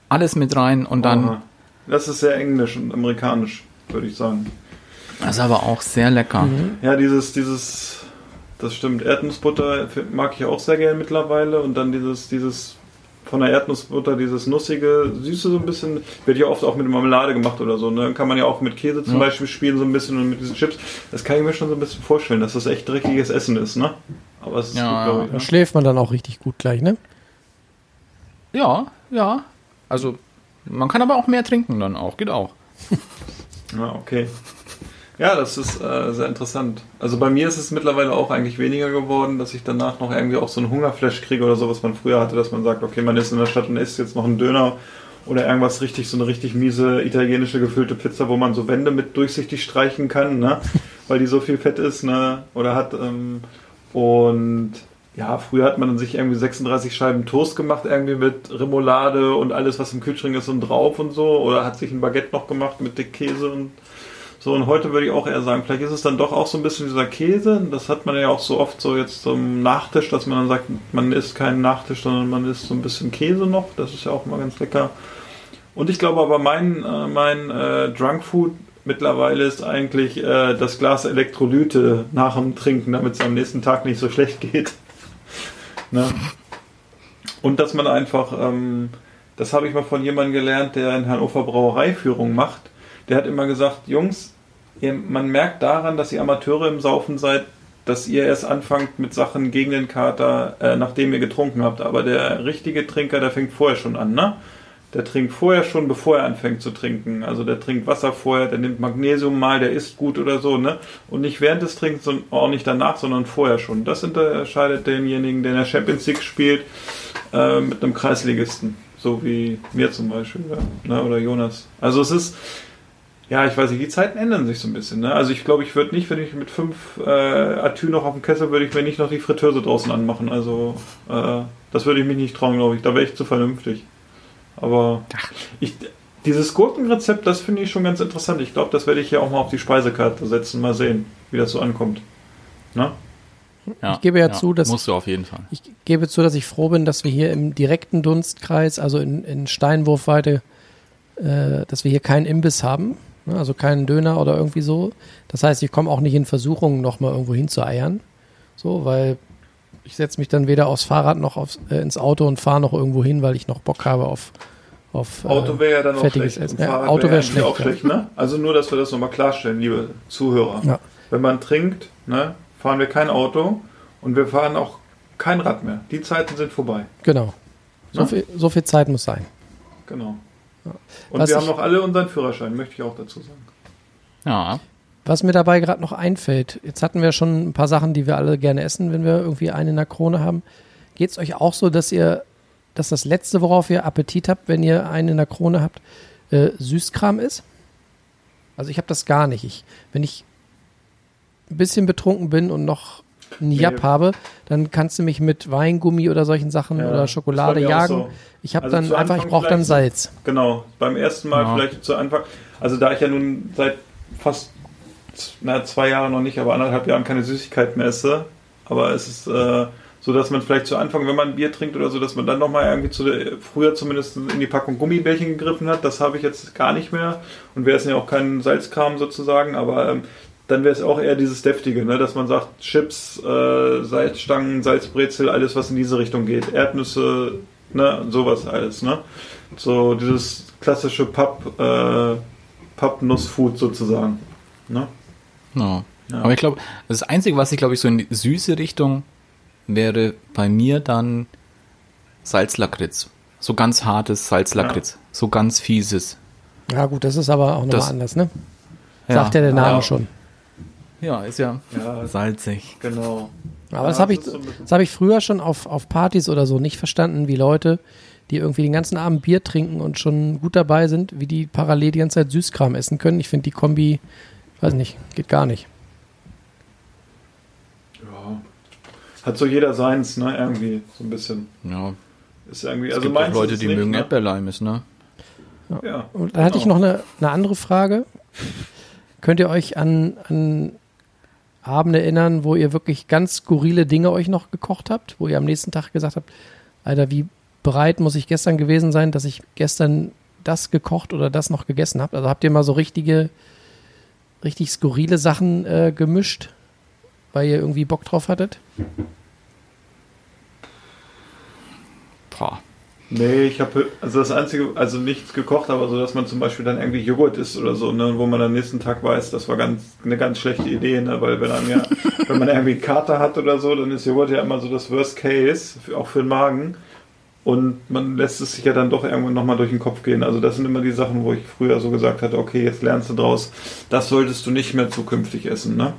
Alles mit rein und dann, Aha. Das ist sehr englisch und amerikanisch, würde ich sagen. das ist aber auch sehr lecker. Ja, dieses, dieses, das stimmt. Erdnussbutter mag ich auch sehr gerne mittlerweile. Und dann dieses, dieses von der Erdnussbutter, dieses nussige, süße so ein bisschen, wird ja oft auch mit Marmelade gemacht oder so. Ne? Kann man ja auch mit Käse zum Ja. Beispiel spielen, so ein bisschen und mit diesen Chips. Das kann ich mir schon so ein bisschen vorstellen, dass das echt dreckiges Essen ist, ne? Aber es ist Ja, gut, glaube ich. Da Ne? schläft man dann auch richtig gut gleich, ne? Ja, ja. Also, man kann aber auch mehr trinken dann auch, geht auch. <laughs> Ja, okay. Ja, das ist äh, sehr interessant. Also bei mir ist es mittlerweile auch eigentlich weniger geworden, dass ich danach noch irgendwie auch so einen Hungerflash kriege oder so, was man früher hatte, dass man sagt, okay, man ist in der Stadt und isst jetzt noch einen Döner oder irgendwas richtig, so eine richtig miese italienische gefüllte Pizza, wo man so Wände mit durchsichtig streichen kann, ne? <laughs> Weil die so viel Fett ist, ne? Oder hat, ähm, und ja, früher hat man dann sich irgendwie 36 Scheiben Toast gemacht, irgendwie mit Remoulade und alles, was im Kühlschrank ist und drauf und so. Oder hat sich ein Baguette noch gemacht mit dick Käse und so. Und heute würde ich auch eher sagen, vielleicht ist es dann doch auch so ein bisschen dieser Käse. Das hat man ja auch so oft so jetzt zum Nachtisch, dass man dann sagt, man isst keinen Nachtisch, sondern man isst so ein bisschen Käse noch. Das ist ja auch immer ganz lecker. Und ich glaube aber mein, äh, mein äh, Drunk Food mittlerweile ist eigentlich äh, das Glas Elektrolyte nach dem Trinken, damit es am nächsten Tag nicht so schlecht geht. <laughs> ne? Und dass man einfach, ähm, das habe ich mal von jemandem gelernt, der in Hannover Brauereiführung macht. Der hat immer gesagt, Jungs, man merkt daran, dass ihr Amateure im Saufen seid, dass ihr erst anfangt mit Sachen gegen den Kater, äh, nachdem ihr getrunken habt. Aber der richtige Trinker, der fängt vorher schon an, ne? Der trinkt vorher schon, bevor er anfängt zu trinken. Also der trinkt Wasser vorher, der nimmt Magnesium mal, der isst gut oder so, ne? Und nicht während des Trinkens und auch nicht danach, sondern vorher schon. Das unterscheidet denjenigen, der in der Champions League spielt, äh, mit einem Kreisligisten. So wie mir zum Beispiel, ne? oder Jonas. Also es ist, ja, ich weiß nicht, die Zeiten ändern sich so ein bisschen. Ne? Also ich glaube, ich würde nicht, wenn ich mit fünf äh, Atü noch auf dem Kessel, würde ich mir nicht noch die Fritteuse draußen anmachen. Also äh, das würde ich mich nicht trauen, glaube ich. Da wäre ich zu vernünftig. Aber ich, dieses Gurkenrezept, das finde ich schon ganz interessant. Ich glaube, das werde ich hier auch mal auf die Speisekarte setzen. Mal sehen, wie das so ankommt. Ne? Ja, Ich gebe ja zu, dass- Musst du auf jeden Fall. Ich gebe zu, dass ich froh bin, dass wir hier im direkten Dunstkreis, also in, in Steinwurfweite, äh, dass wir hier keinen Imbiss haben? Also keinen Döner oder irgendwie so. Das heißt, ich komme auch nicht in Versuchung, nochmal irgendwo hinzueiern. So, weil ich setze mich dann weder aufs Fahrrad noch aufs, äh, ins Auto und fahre noch irgendwo hin, weil ich noch Bock habe auf, auf Auto wäre ja dann auch schlecht. Essen. Ja, Fahrrad Auto wäre eigentlich schlecht. auch ja. schlecht, ne? Also nur, dass wir das nochmal klarstellen, liebe Zuhörer. Ja. Wenn man trinkt, ne, fahren wir kein Auto und wir fahren auch kein Rad mehr. Die Zeiten sind vorbei. Genau. So, Ne? viel, so viel Zeit muss sein. Genau. Und Was wir haben noch alle unseren Führerschein, möchte ich auch dazu sagen. Ja. Was mir dabei gerade noch einfällt, jetzt hatten wir schon ein paar Sachen, die wir alle gerne essen, wenn wir irgendwie eine in der Krone haben. Geht es euch auch so, dass ihr, dass das Letzte, worauf ihr Appetit habt, wenn ihr einen in der Krone habt, äh, Süßkram ist? Also ich habe das gar nicht. Ich, wenn ich ein bisschen betrunken bin und noch einen Japp habe, dann kannst du mich mit Weingummi oder solchen Sachen Ja, oder Schokolade jagen. so. Ich habe Also dann einfach, ich Anfang brauche dann Salz. Genau, beim ersten Mal Ja. vielleicht zu Anfang. Also da ich ja nun seit fast na, zwei Jahren noch nicht, aber anderthalb Jahren keine Süßigkeit mehr esse. Aber es ist äh, so, dass man vielleicht zu Anfang, wenn man ein Bier trinkt oder so, dass man dann nochmal irgendwie zu der, früher zumindest in die Packung Gummibärchen gegriffen hat. Das habe ich jetzt gar nicht mehr. Und wir essen ja auch keinen Salzkram sozusagen, aber ähm, dann wäre es auch eher dieses Deftige, ne? dass man sagt, Chips, äh, Salzstangen, Salzbrezel, alles was in diese Richtung geht. Erdnüsse, ne, sowas alles, ne? So dieses klassische Papp, äh, Pappnussfood sozusagen. Ne? ja. Ja. Aber ich glaube, das Einzige, was ich glaube ich so in die süße Richtung wäre bei mir dann Salzlakritz. So ganz hartes Salzlakritz. So ganz fieses. Ja gut, das ist aber auch nochmal anders, ne? Sagt ja der Name Ja. schon. Ja, ist ja, Ja. salzig. Genau. Aber das Ja, habe ich, das so das habe ich früher schon auf, auf Partys oder so nicht verstanden, wie Leute, die irgendwie den ganzen Abend Bier trinken und schon gut dabei sind, wie die parallel die ganze Zeit Süßkram essen können. Ich finde die Kombi, weiß nicht, geht gar nicht. Ja. Hat so jeder seins, ne? Irgendwie so ein bisschen. Ja, Ist irgendwie, es also gibt auch Leute, die nicht, mögen ne? Erdbeerleimes, ne? Ja. Und dann hatte ich Genau. noch eine, eine andere Frage. Könnt ihr euch an, an Abende erinnern, wo ihr wirklich ganz skurrile Dinge euch noch gekocht habt, wo ihr am nächsten Tag gesagt habt, Alter, wie bereit muss ich gestern gewesen sein, dass ich gestern das gekocht oder das noch gegessen habt? Also habt ihr mal so richtige, richtig skurrile Sachen äh, gemischt, weil ihr irgendwie Bock drauf hattet? Boah. Nee, ich habe also das einzige, also nichts gekocht, aber so, dass man zum Beispiel dann irgendwie Joghurt isst oder so, ne, wo man am nächsten Tag weiß, das war ganz eine ganz schlechte Idee, ne, weil wenn man ja, <laughs> wenn man irgendwie Kater hat oder so, dann ist Joghurt ja immer so das Worst Case, auch für den Magen. Und man lässt es sich ja dann doch irgendwann nochmal durch den Kopf gehen. Also das sind immer die Sachen, wo ich früher so gesagt hatte, okay, jetzt lernst du draus, das solltest du nicht mehr zukünftig essen, ne?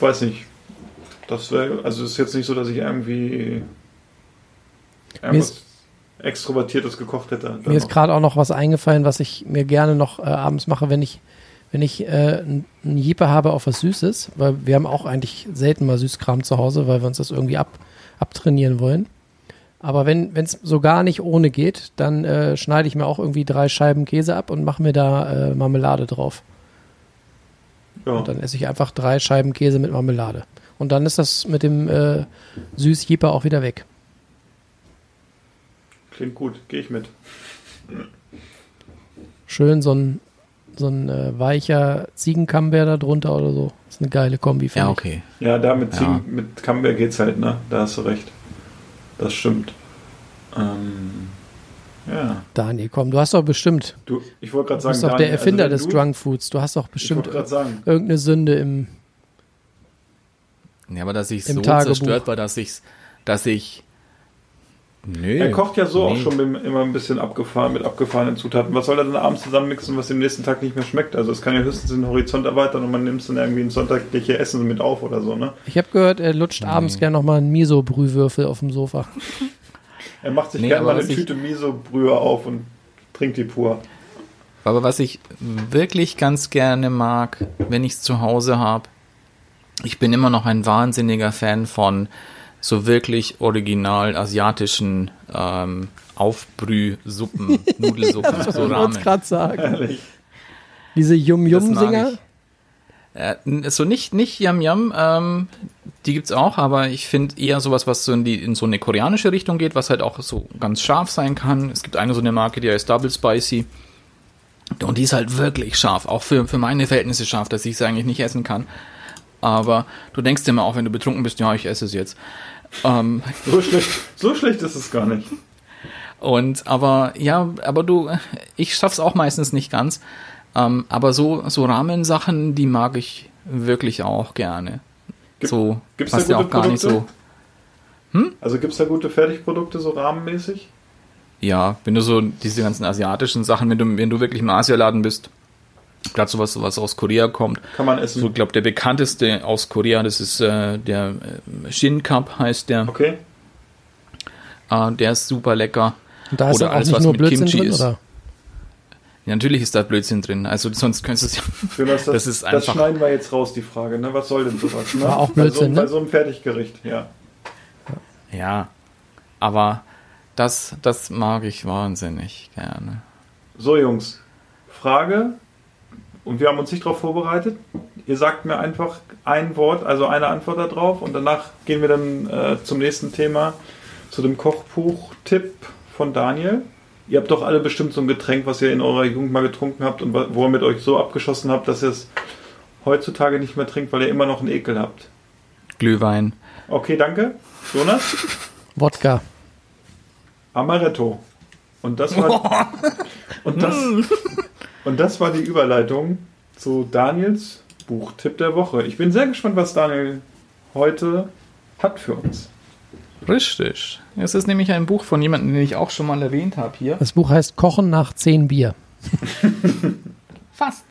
Weiß nicht. Das wäre, also es ist jetzt nicht so, dass ich irgendwie irgendwas Extrovertiertes gekocht hätte. Mir ist gerade auch noch was eingefallen, was ich mir gerne noch äh, abends mache, wenn ich, wenn ich äh, einen Jeppe habe auf was Süßes, weil wir haben auch eigentlich selten mal Süßkram zu Hause, weil wir uns das irgendwie ab, abtrainieren wollen. Aber wenn es so gar nicht ohne geht, dann äh, schneide ich mir auch irgendwie drei Scheiben Käse ab und mache mir da äh, Marmelade drauf. ja. Und dann esse ich einfach drei Scheiben Käse mit Marmelade. Und dann ist das mit dem äh, Süß-Jeppe auch wieder weg. Klingt gut, gehe ich mit. Schön so ein, so ein äh, weicher Ziegencamembert da drunter oder so. Das ist eine geile Kombi, finde Ja, ich. okay. Ja, da mit, Ja. Ziegen, mit Camembert geht's halt, ne? Da hast du recht. Das stimmt. Ähm, ja. Daniel, komm, du hast doch bestimmt, Du, ich wollte gerade du sagen, bist doch Daniel, der Erfinder also des du, Drunk Foods. Du hast doch Ich bestimmt irgendeine Sünde im. Ja, aber dass ich so Tagebuch. zerstört war, dass ich, dass ich. Nö. er kocht ja so auch nee. schon mit, immer ein bisschen abgefahren, mit abgefahrenen Zutaten. Was soll er denn abends zusammenmixen, was dem nächsten Tag nicht mehr schmeckt? Also es kann ja höchstens den Horizont erweitern und man nimmt dann irgendwie ein sonntagliche Essen mit auf oder so, ne? Ich habe gehört, er lutscht abends gern nochmal einen Miso-Brühwürfel auf dem Sofa. <laughs> Er macht sich Nee, gerne aber mal eine was ich- Tüte Miso-Brühe auf und trinkt die pur. Aber was ich wirklich ganz gerne mag, wenn ich es zu Hause habe, ich bin immer noch ein wahnsinniger Fan von so wirklich original asiatischen ähm, Aufbrühsuppen, <laughs> Nudelsuppen, so Ich wollte Ramen. es gerade sagen. Ehrlich. Diese Yum-Yum-Singer. ich. Äh, so nicht, nicht Yam Yam, ähm, die gibt's auch, aber ich finde eher sowas, was so in, die, in so eine koreanische Richtung geht, was halt auch so ganz scharf sein kann. Es gibt eine so eine Marke, die heißt Double Spicy. Und die ist halt wirklich scharf, auch für, für meine Verhältnisse scharf, dass ich sie eigentlich nicht essen kann. Aber du denkst dir immer auch, wenn du betrunken bist, ja, ich esse es jetzt. Ähm, So schlecht, so schlecht ist es gar nicht. und aber ja, aber du, ich schaff's auch meistens nicht ganz. Ähm, aber so so Rahmensachen, die mag ich wirklich auch gerne. Gibt- so gibt's da was ja gute auch gar nicht so. Produkte? Also gibt es da gute Fertigprodukte, so rahmenmäßig? Ja, wenn du so diese ganzen asiatischen Sachen, wenn du wenn du wirklich im Asialaden bist, gerade sowas was aus Korea kommt. Kann man essen. So, ich glaube, der bekannteste aus Korea, das ist äh, der äh, Shin Cup heißt der. Okay. Äh, der ist super lecker. Und da ist Oder alles, nicht was nur mit Blödsinn Kimchi drin, ist. oder? Ja, natürlich ist da Blödsinn drin. Also <laughs> sonst könntest du es ja. Das, <laughs> Das ist das einfach- schneiden wir jetzt raus, die Frage. Ne? Was soll denn sowas? Ne? War auch bei, so, Blödsinn, bei ne? so einem Fertiggericht, ja. Ja, aber das, das mag ich wahnsinnig gerne. So, Jungs. Frage. Und wir haben uns nicht darauf vorbereitet. Ihr sagt mir einfach ein Wort, also eine Antwort darauf. Und danach gehen wir dann äh, zum nächsten Thema, zu dem Kochbuch-Tipp von Daniel. Ihr habt doch alle bestimmt so ein Getränk, was ihr in eurer Jugend mal getrunken habt und wo ihr mit euch so abgeschossen habt, dass ihr es heutzutage nicht mehr trinkt, weil ihr immer noch einen Ekel habt. Glühwein. Okay, danke. Jonas? Wodka. Amaretto. Und das war <laughs> und das und das war die Überleitung zu Daniels Buchtipp der Woche. Ich bin sehr gespannt, was Daniel heute hat für uns. Richtig. Es ist nämlich ein Buch von jemandem, den ich auch schon mal erwähnt habe hier. Das Buch heißt Kochen nach 10 Bier. <laughs> Fast.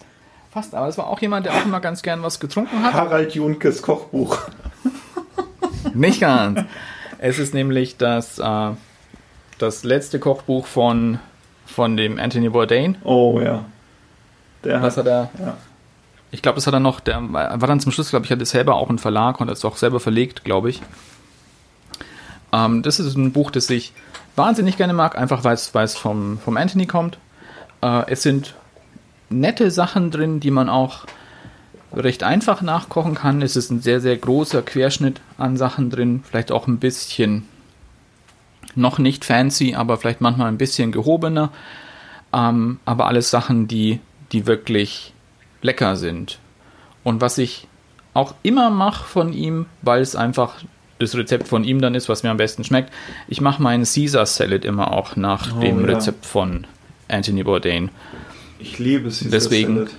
fast, aber es war auch jemand, der auch immer ganz gern was getrunken hat. Harald Junkes Kochbuch. <laughs> Nicht ganz. Es ist nämlich das, äh, das letzte Kochbuch von, von dem Anthony Bourdain. Oh ja. Der Was hat er? Ja. Ich glaube, das hat er noch, der war dann zum Schluss, glaube ich, hat es selber auch einen Verlag und hat es auch selber verlegt, glaube ich. Ähm, das ist ein Buch, das ich wahnsinnig gerne mag, einfach weil es weil es vom, vom Anthony kommt. Äh, es sind nette Sachen drin, die man auch recht einfach nachkochen kann. Es ist ein sehr, sehr großer Querschnitt an Sachen drin, vielleicht auch ein bisschen noch nicht fancy, aber vielleicht manchmal ein bisschen gehobener. Ähm, aber alles Sachen, die, die wirklich lecker sind. Und was ich auch immer mache von ihm, weil es einfach das Rezept von ihm dann ist, was mir am besten schmeckt, ich mache meinen Caesar Salad immer auch nach Oh, dem ja. Rezept von Anthony Bourdain. Ich liebe es. dieses Deswegen- Salad.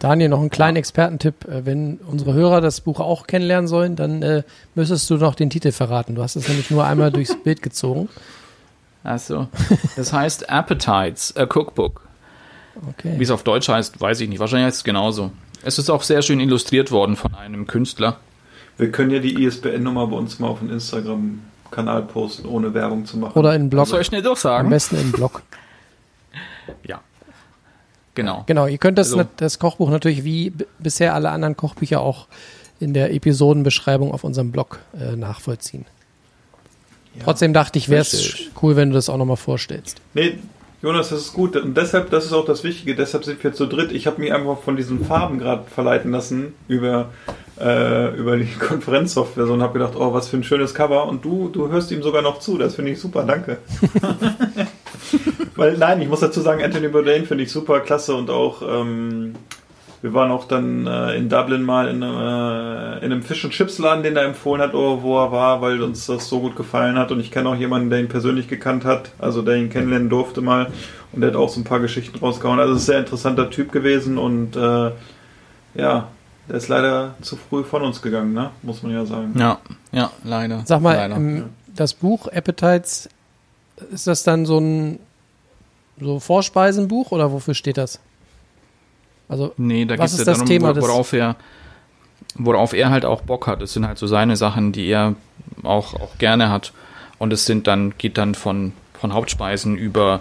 Daniel, noch einen kleinen Expertentipp. Äh, Wenn unsere Hörer das Buch auch kennenlernen sollen, dann äh, müsstest du noch den Titel verraten. Du hast es nämlich nur einmal durchs <laughs> Bild gezogen. Also, das heißt Appetites, a Cookbook. Okay. Wie es auf Deutsch heißt, weiß ich nicht. Wahrscheinlich heißt es genauso. Es ist auch sehr schön illustriert worden von einem Künstler. Wir können ja die ISBN-Nummer bei uns mal auf den Instagram-Kanal posten, ohne Werbung zu machen. Oder in den Blog. Soll ich schnell Am durchsagen? besten im Blog. <laughs> Ja. Genau. Genau, ihr könnt das, Also- das Kochbuch natürlich wie bisher alle anderen Kochbücher auch in der Episodenbeschreibung auf unserem Blog äh, nachvollziehen. Trotzdem dachte ich, wäre es cool, wenn du das auch nochmal vorstellst. Nee, Jonas, das ist gut. Und deshalb, das ist auch das Wichtige, deshalb sind wir zu dritt. Ich habe mich einfach von diesen Farben gerade verleiten lassen über, äh, über die <laughs> Konferenzsoftware so und habe gedacht, oh, was für ein schönes Cover. Und du, du hörst ihm sogar noch zu. Das finde ich super, danke. <laughs> Weil, nein, ich muss dazu sagen, Anthony Bourdain finde ich super klasse und auch, ähm, wir waren auch dann äh, in Dublin mal in, äh, in einem Fish and Chips Laden, den er empfohlen hat, oh, wo er war, weil uns das so gut gefallen hat. Und ich kenne auch jemanden, der ihn persönlich gekannt hat, also der ihn kennenlernen durfte mal. Und der hat auch so ein paar Geschichten rausgehauen. Also es ist ein sehr interessanter Typ gewesen und äh, ja, der ist leider zu früh von uns gegangen, ne? Muss man ja sagen. Ja, ja, leider. Sag mal, leider. ähm, das Buch Appetites, ist das dann so ein so Vorspeisenbuch oder wofür steht das? Also, Nee, da Was geht es ist ja das darum, Thema worauf er, worauf er halt auch Bock hat. Es sind halt so seine Sachen, die er auch, auch gerne hat. Und es sind dann, geht dann von, von Hauptspeisen über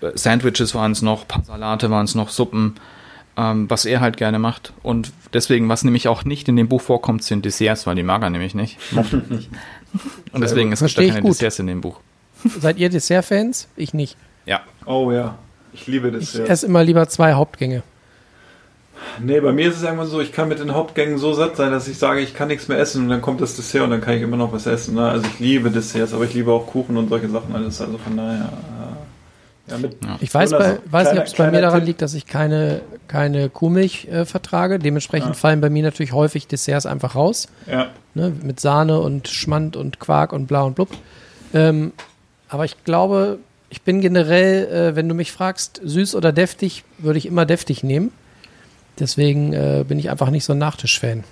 äh, Sandwiches waren es noch, paar Salate waren es noch, Suppen, ähm, was er halt gerne macht. Und deswegen, was nämlich auch nicht in dem Buch vorkommt, sind Desserts, weil die mag er nämlich nicht. Und deswegen, es gibt da keine gut. Desserts in dem Buch. seid ihr Dessert-Fans? Ich nicht. Ja. Oh ja, ich liebe das Ich esse immer lieber zwei Hauptgänge. Nee, bei mir ist es irgendwann so, ich kann mit den Hauptgängen so satt sein, dass ich sage, ich kann nichts mehr essen und dann kommt das Dessert und dann kann ich immer noch was essen. Ne? Also ich liebe Desserts, aber ich liebe auch Kuchen und solche Sachen alles. Also von daher. Äh, ja, mit Ich weiß, bei, weiß nicht, ob es bei mir daran Tipp. liegt, dass ich keine, keine Kuhmilch äh, vertrage. Dementsprechend Ja. fallen bei mir natürlich häufig Desserts einfach raus. Ja, Ne? Mit Sahne und Schmand und Quark und bla und blub. Ähm, aber ich glaube, ich bin generell, äh, wenn du mich fragst, süß oder deftig, würde ich immer deftig nehmen. Deswegen äh, bin ich einfach nicht so ein Nachtisch-Fan.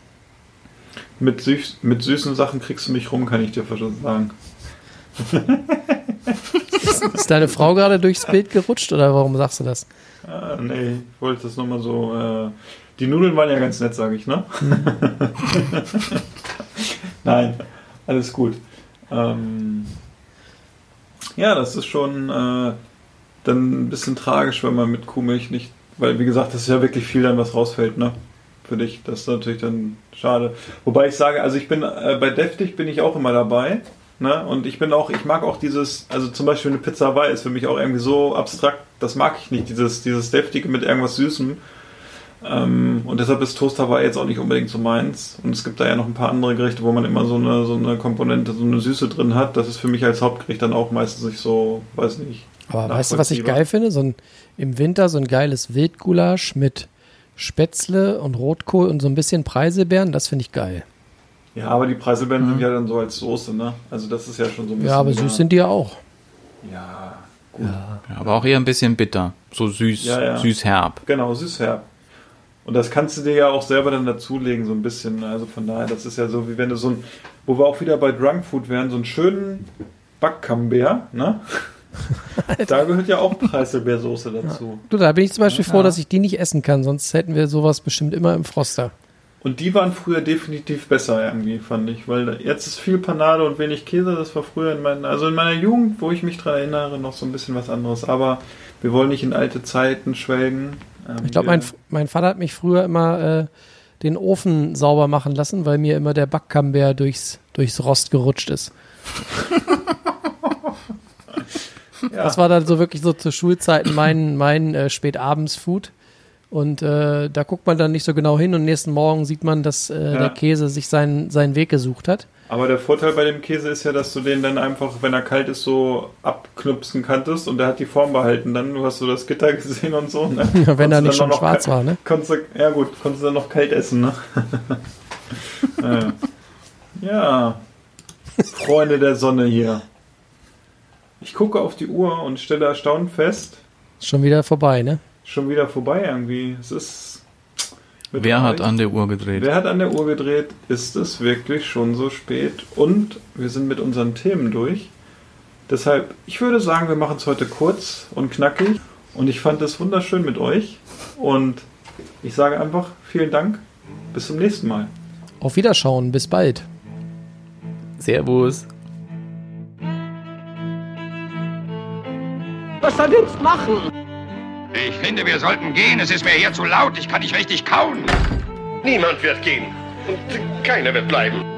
mit, süß, mit süßen Sachen kriegst du mich rum, kann ich dir schon sagen. <laughs> Ist deine Frau gerade durchs Bild gerutscht oder warum sagst du das? Ah, nee, ich wollte das nochmal so. Äh, die Nudeln waren ja ganz nett, sage ich, ne? <laughs> Nein, alles gut. Ähm, ja, das ist schon äh, dann ein bisschen tragisch, wenn man mit Kuhmilch nicht. Weil, wie gesagt, das ist ja wirklich viel dann, was rausfällt, ne? Für dich. Das ist natürlich dann schade. Wobei ich sage, also ich bin äh, bei Deftig bin ich auch immer dabei. Ne? Und ich bin auch, ich mag auch dieses, also zum Beispiel eine Pizza Hawaii ist für mich auch irgendwie so abstrakt, das mag ich nicht, dieses, dieses Deftige mit irgendwas Süßem. Ähm, und deshalb ist Toast Hawaii jetzt auch nicht unbedingt so meins. Und es gibt da ja noch ein paar andere Gerichte, wo man immer so eine, so eine Komponente, so eine Süße drin hat. Das ist für mich als Hauptgericht dann auch meistens nicht so, weiß nicht. Aber weißt du, was ich geil finde? So ein, Im Winter so ein geiles Wildgulasch mit Spätzle und Rotkohl und so ein bisschen Preiselbeeren, das finde ich geil. Ja, aber die Preiselbeeren sind ja dann so als Soße, ne? Also das ist ja schon so ein bisschen. Ja, aber süß sind die ja auch. Ja, gut. Ja, aber auch eher ein bisschen bitter. So süß, Ja, ja. süß-herb. Genau, süß-herb. Und das kannst du dir ja auch selber dann dazulegen, so ein bisschen. Also von daher, das ist ja so, wie wenn du so ein, wo wir auch wieder bei Drunk Food wären, so einen schönen Backcamembert, ne? <laughs> Da gehört ja auch Preiselbeersoße dazu. Du, da bin ich zum Beispiel froh, dass ich die nicht essen kann, sonst hätten wir sowas bestimmt immer im Froster. Und die waren früher definitiv besser irgendwie, fand ich. Weil jetzt ist viel Panade und wenig Käse. Das war früher in meiner, also in meiner Jugend, wo ich mich dran erinnere, noch so ein bisschen was anderes. Aber wir wollen nicht in alte Zeiten schwelgen. Ähm, Ich glaube, mein, mein Vater hat mich früher immer äh, den Ofen sauber machen lassen, weil mir immer der Backcamembert durchs, durchs Rost gerutscht ist. <laughs> ja. Das war dann so wirklich so zu Schulzeiten mein, mein äh, Spätabends-Food. Und äh, da guckt man dann nicht so genau hin und nächsten Morgen sieht man, dass äh, Ja. der Käse sich seinen, seinen Weg gesucht hat. Aber der Vorteil bei dem Käse ist ja, dass du den dann einfach, wenn er kalt ist, so abknüpsen kanntest und der hat die Form behalten. Dann du hast du das Gitter <laughs> gesehen und so. Ne? Ja, wenn er nicht schon noch schwarz kalt- war, ne? Konntest du, ja gut, konntest du dann noch kalt essen, ne? <laughs> ja. ja. Freunde der Sonne hier. Ich gucke auf die Uhr und stelle erstaunt fest, Ist schon wieder vorbei, ne? schon wieder vorbei irgendwie. Es ist. Wer hat an der Uhr gedreht? Wer hat an der Uhr gedreht? Ist es wirklich schon so spät? Und wir sind mit unseren Themen durch. Deshalb, ich würde sagen, wir machen es heute kurz und knackig. Und ich fand es wunderschön mit euch. Und ich sage einfach vielen Dank. Bis zum nächsten Mal. Auf Wiederschauen, bis bald. Servus. Was soll jetzt machen? Ich finde, wir sollten gehen. Es ist mir hier zu laut. Ich kann nicht richtig kauen. Niemand wird gehen. Und keiner wird bleiben.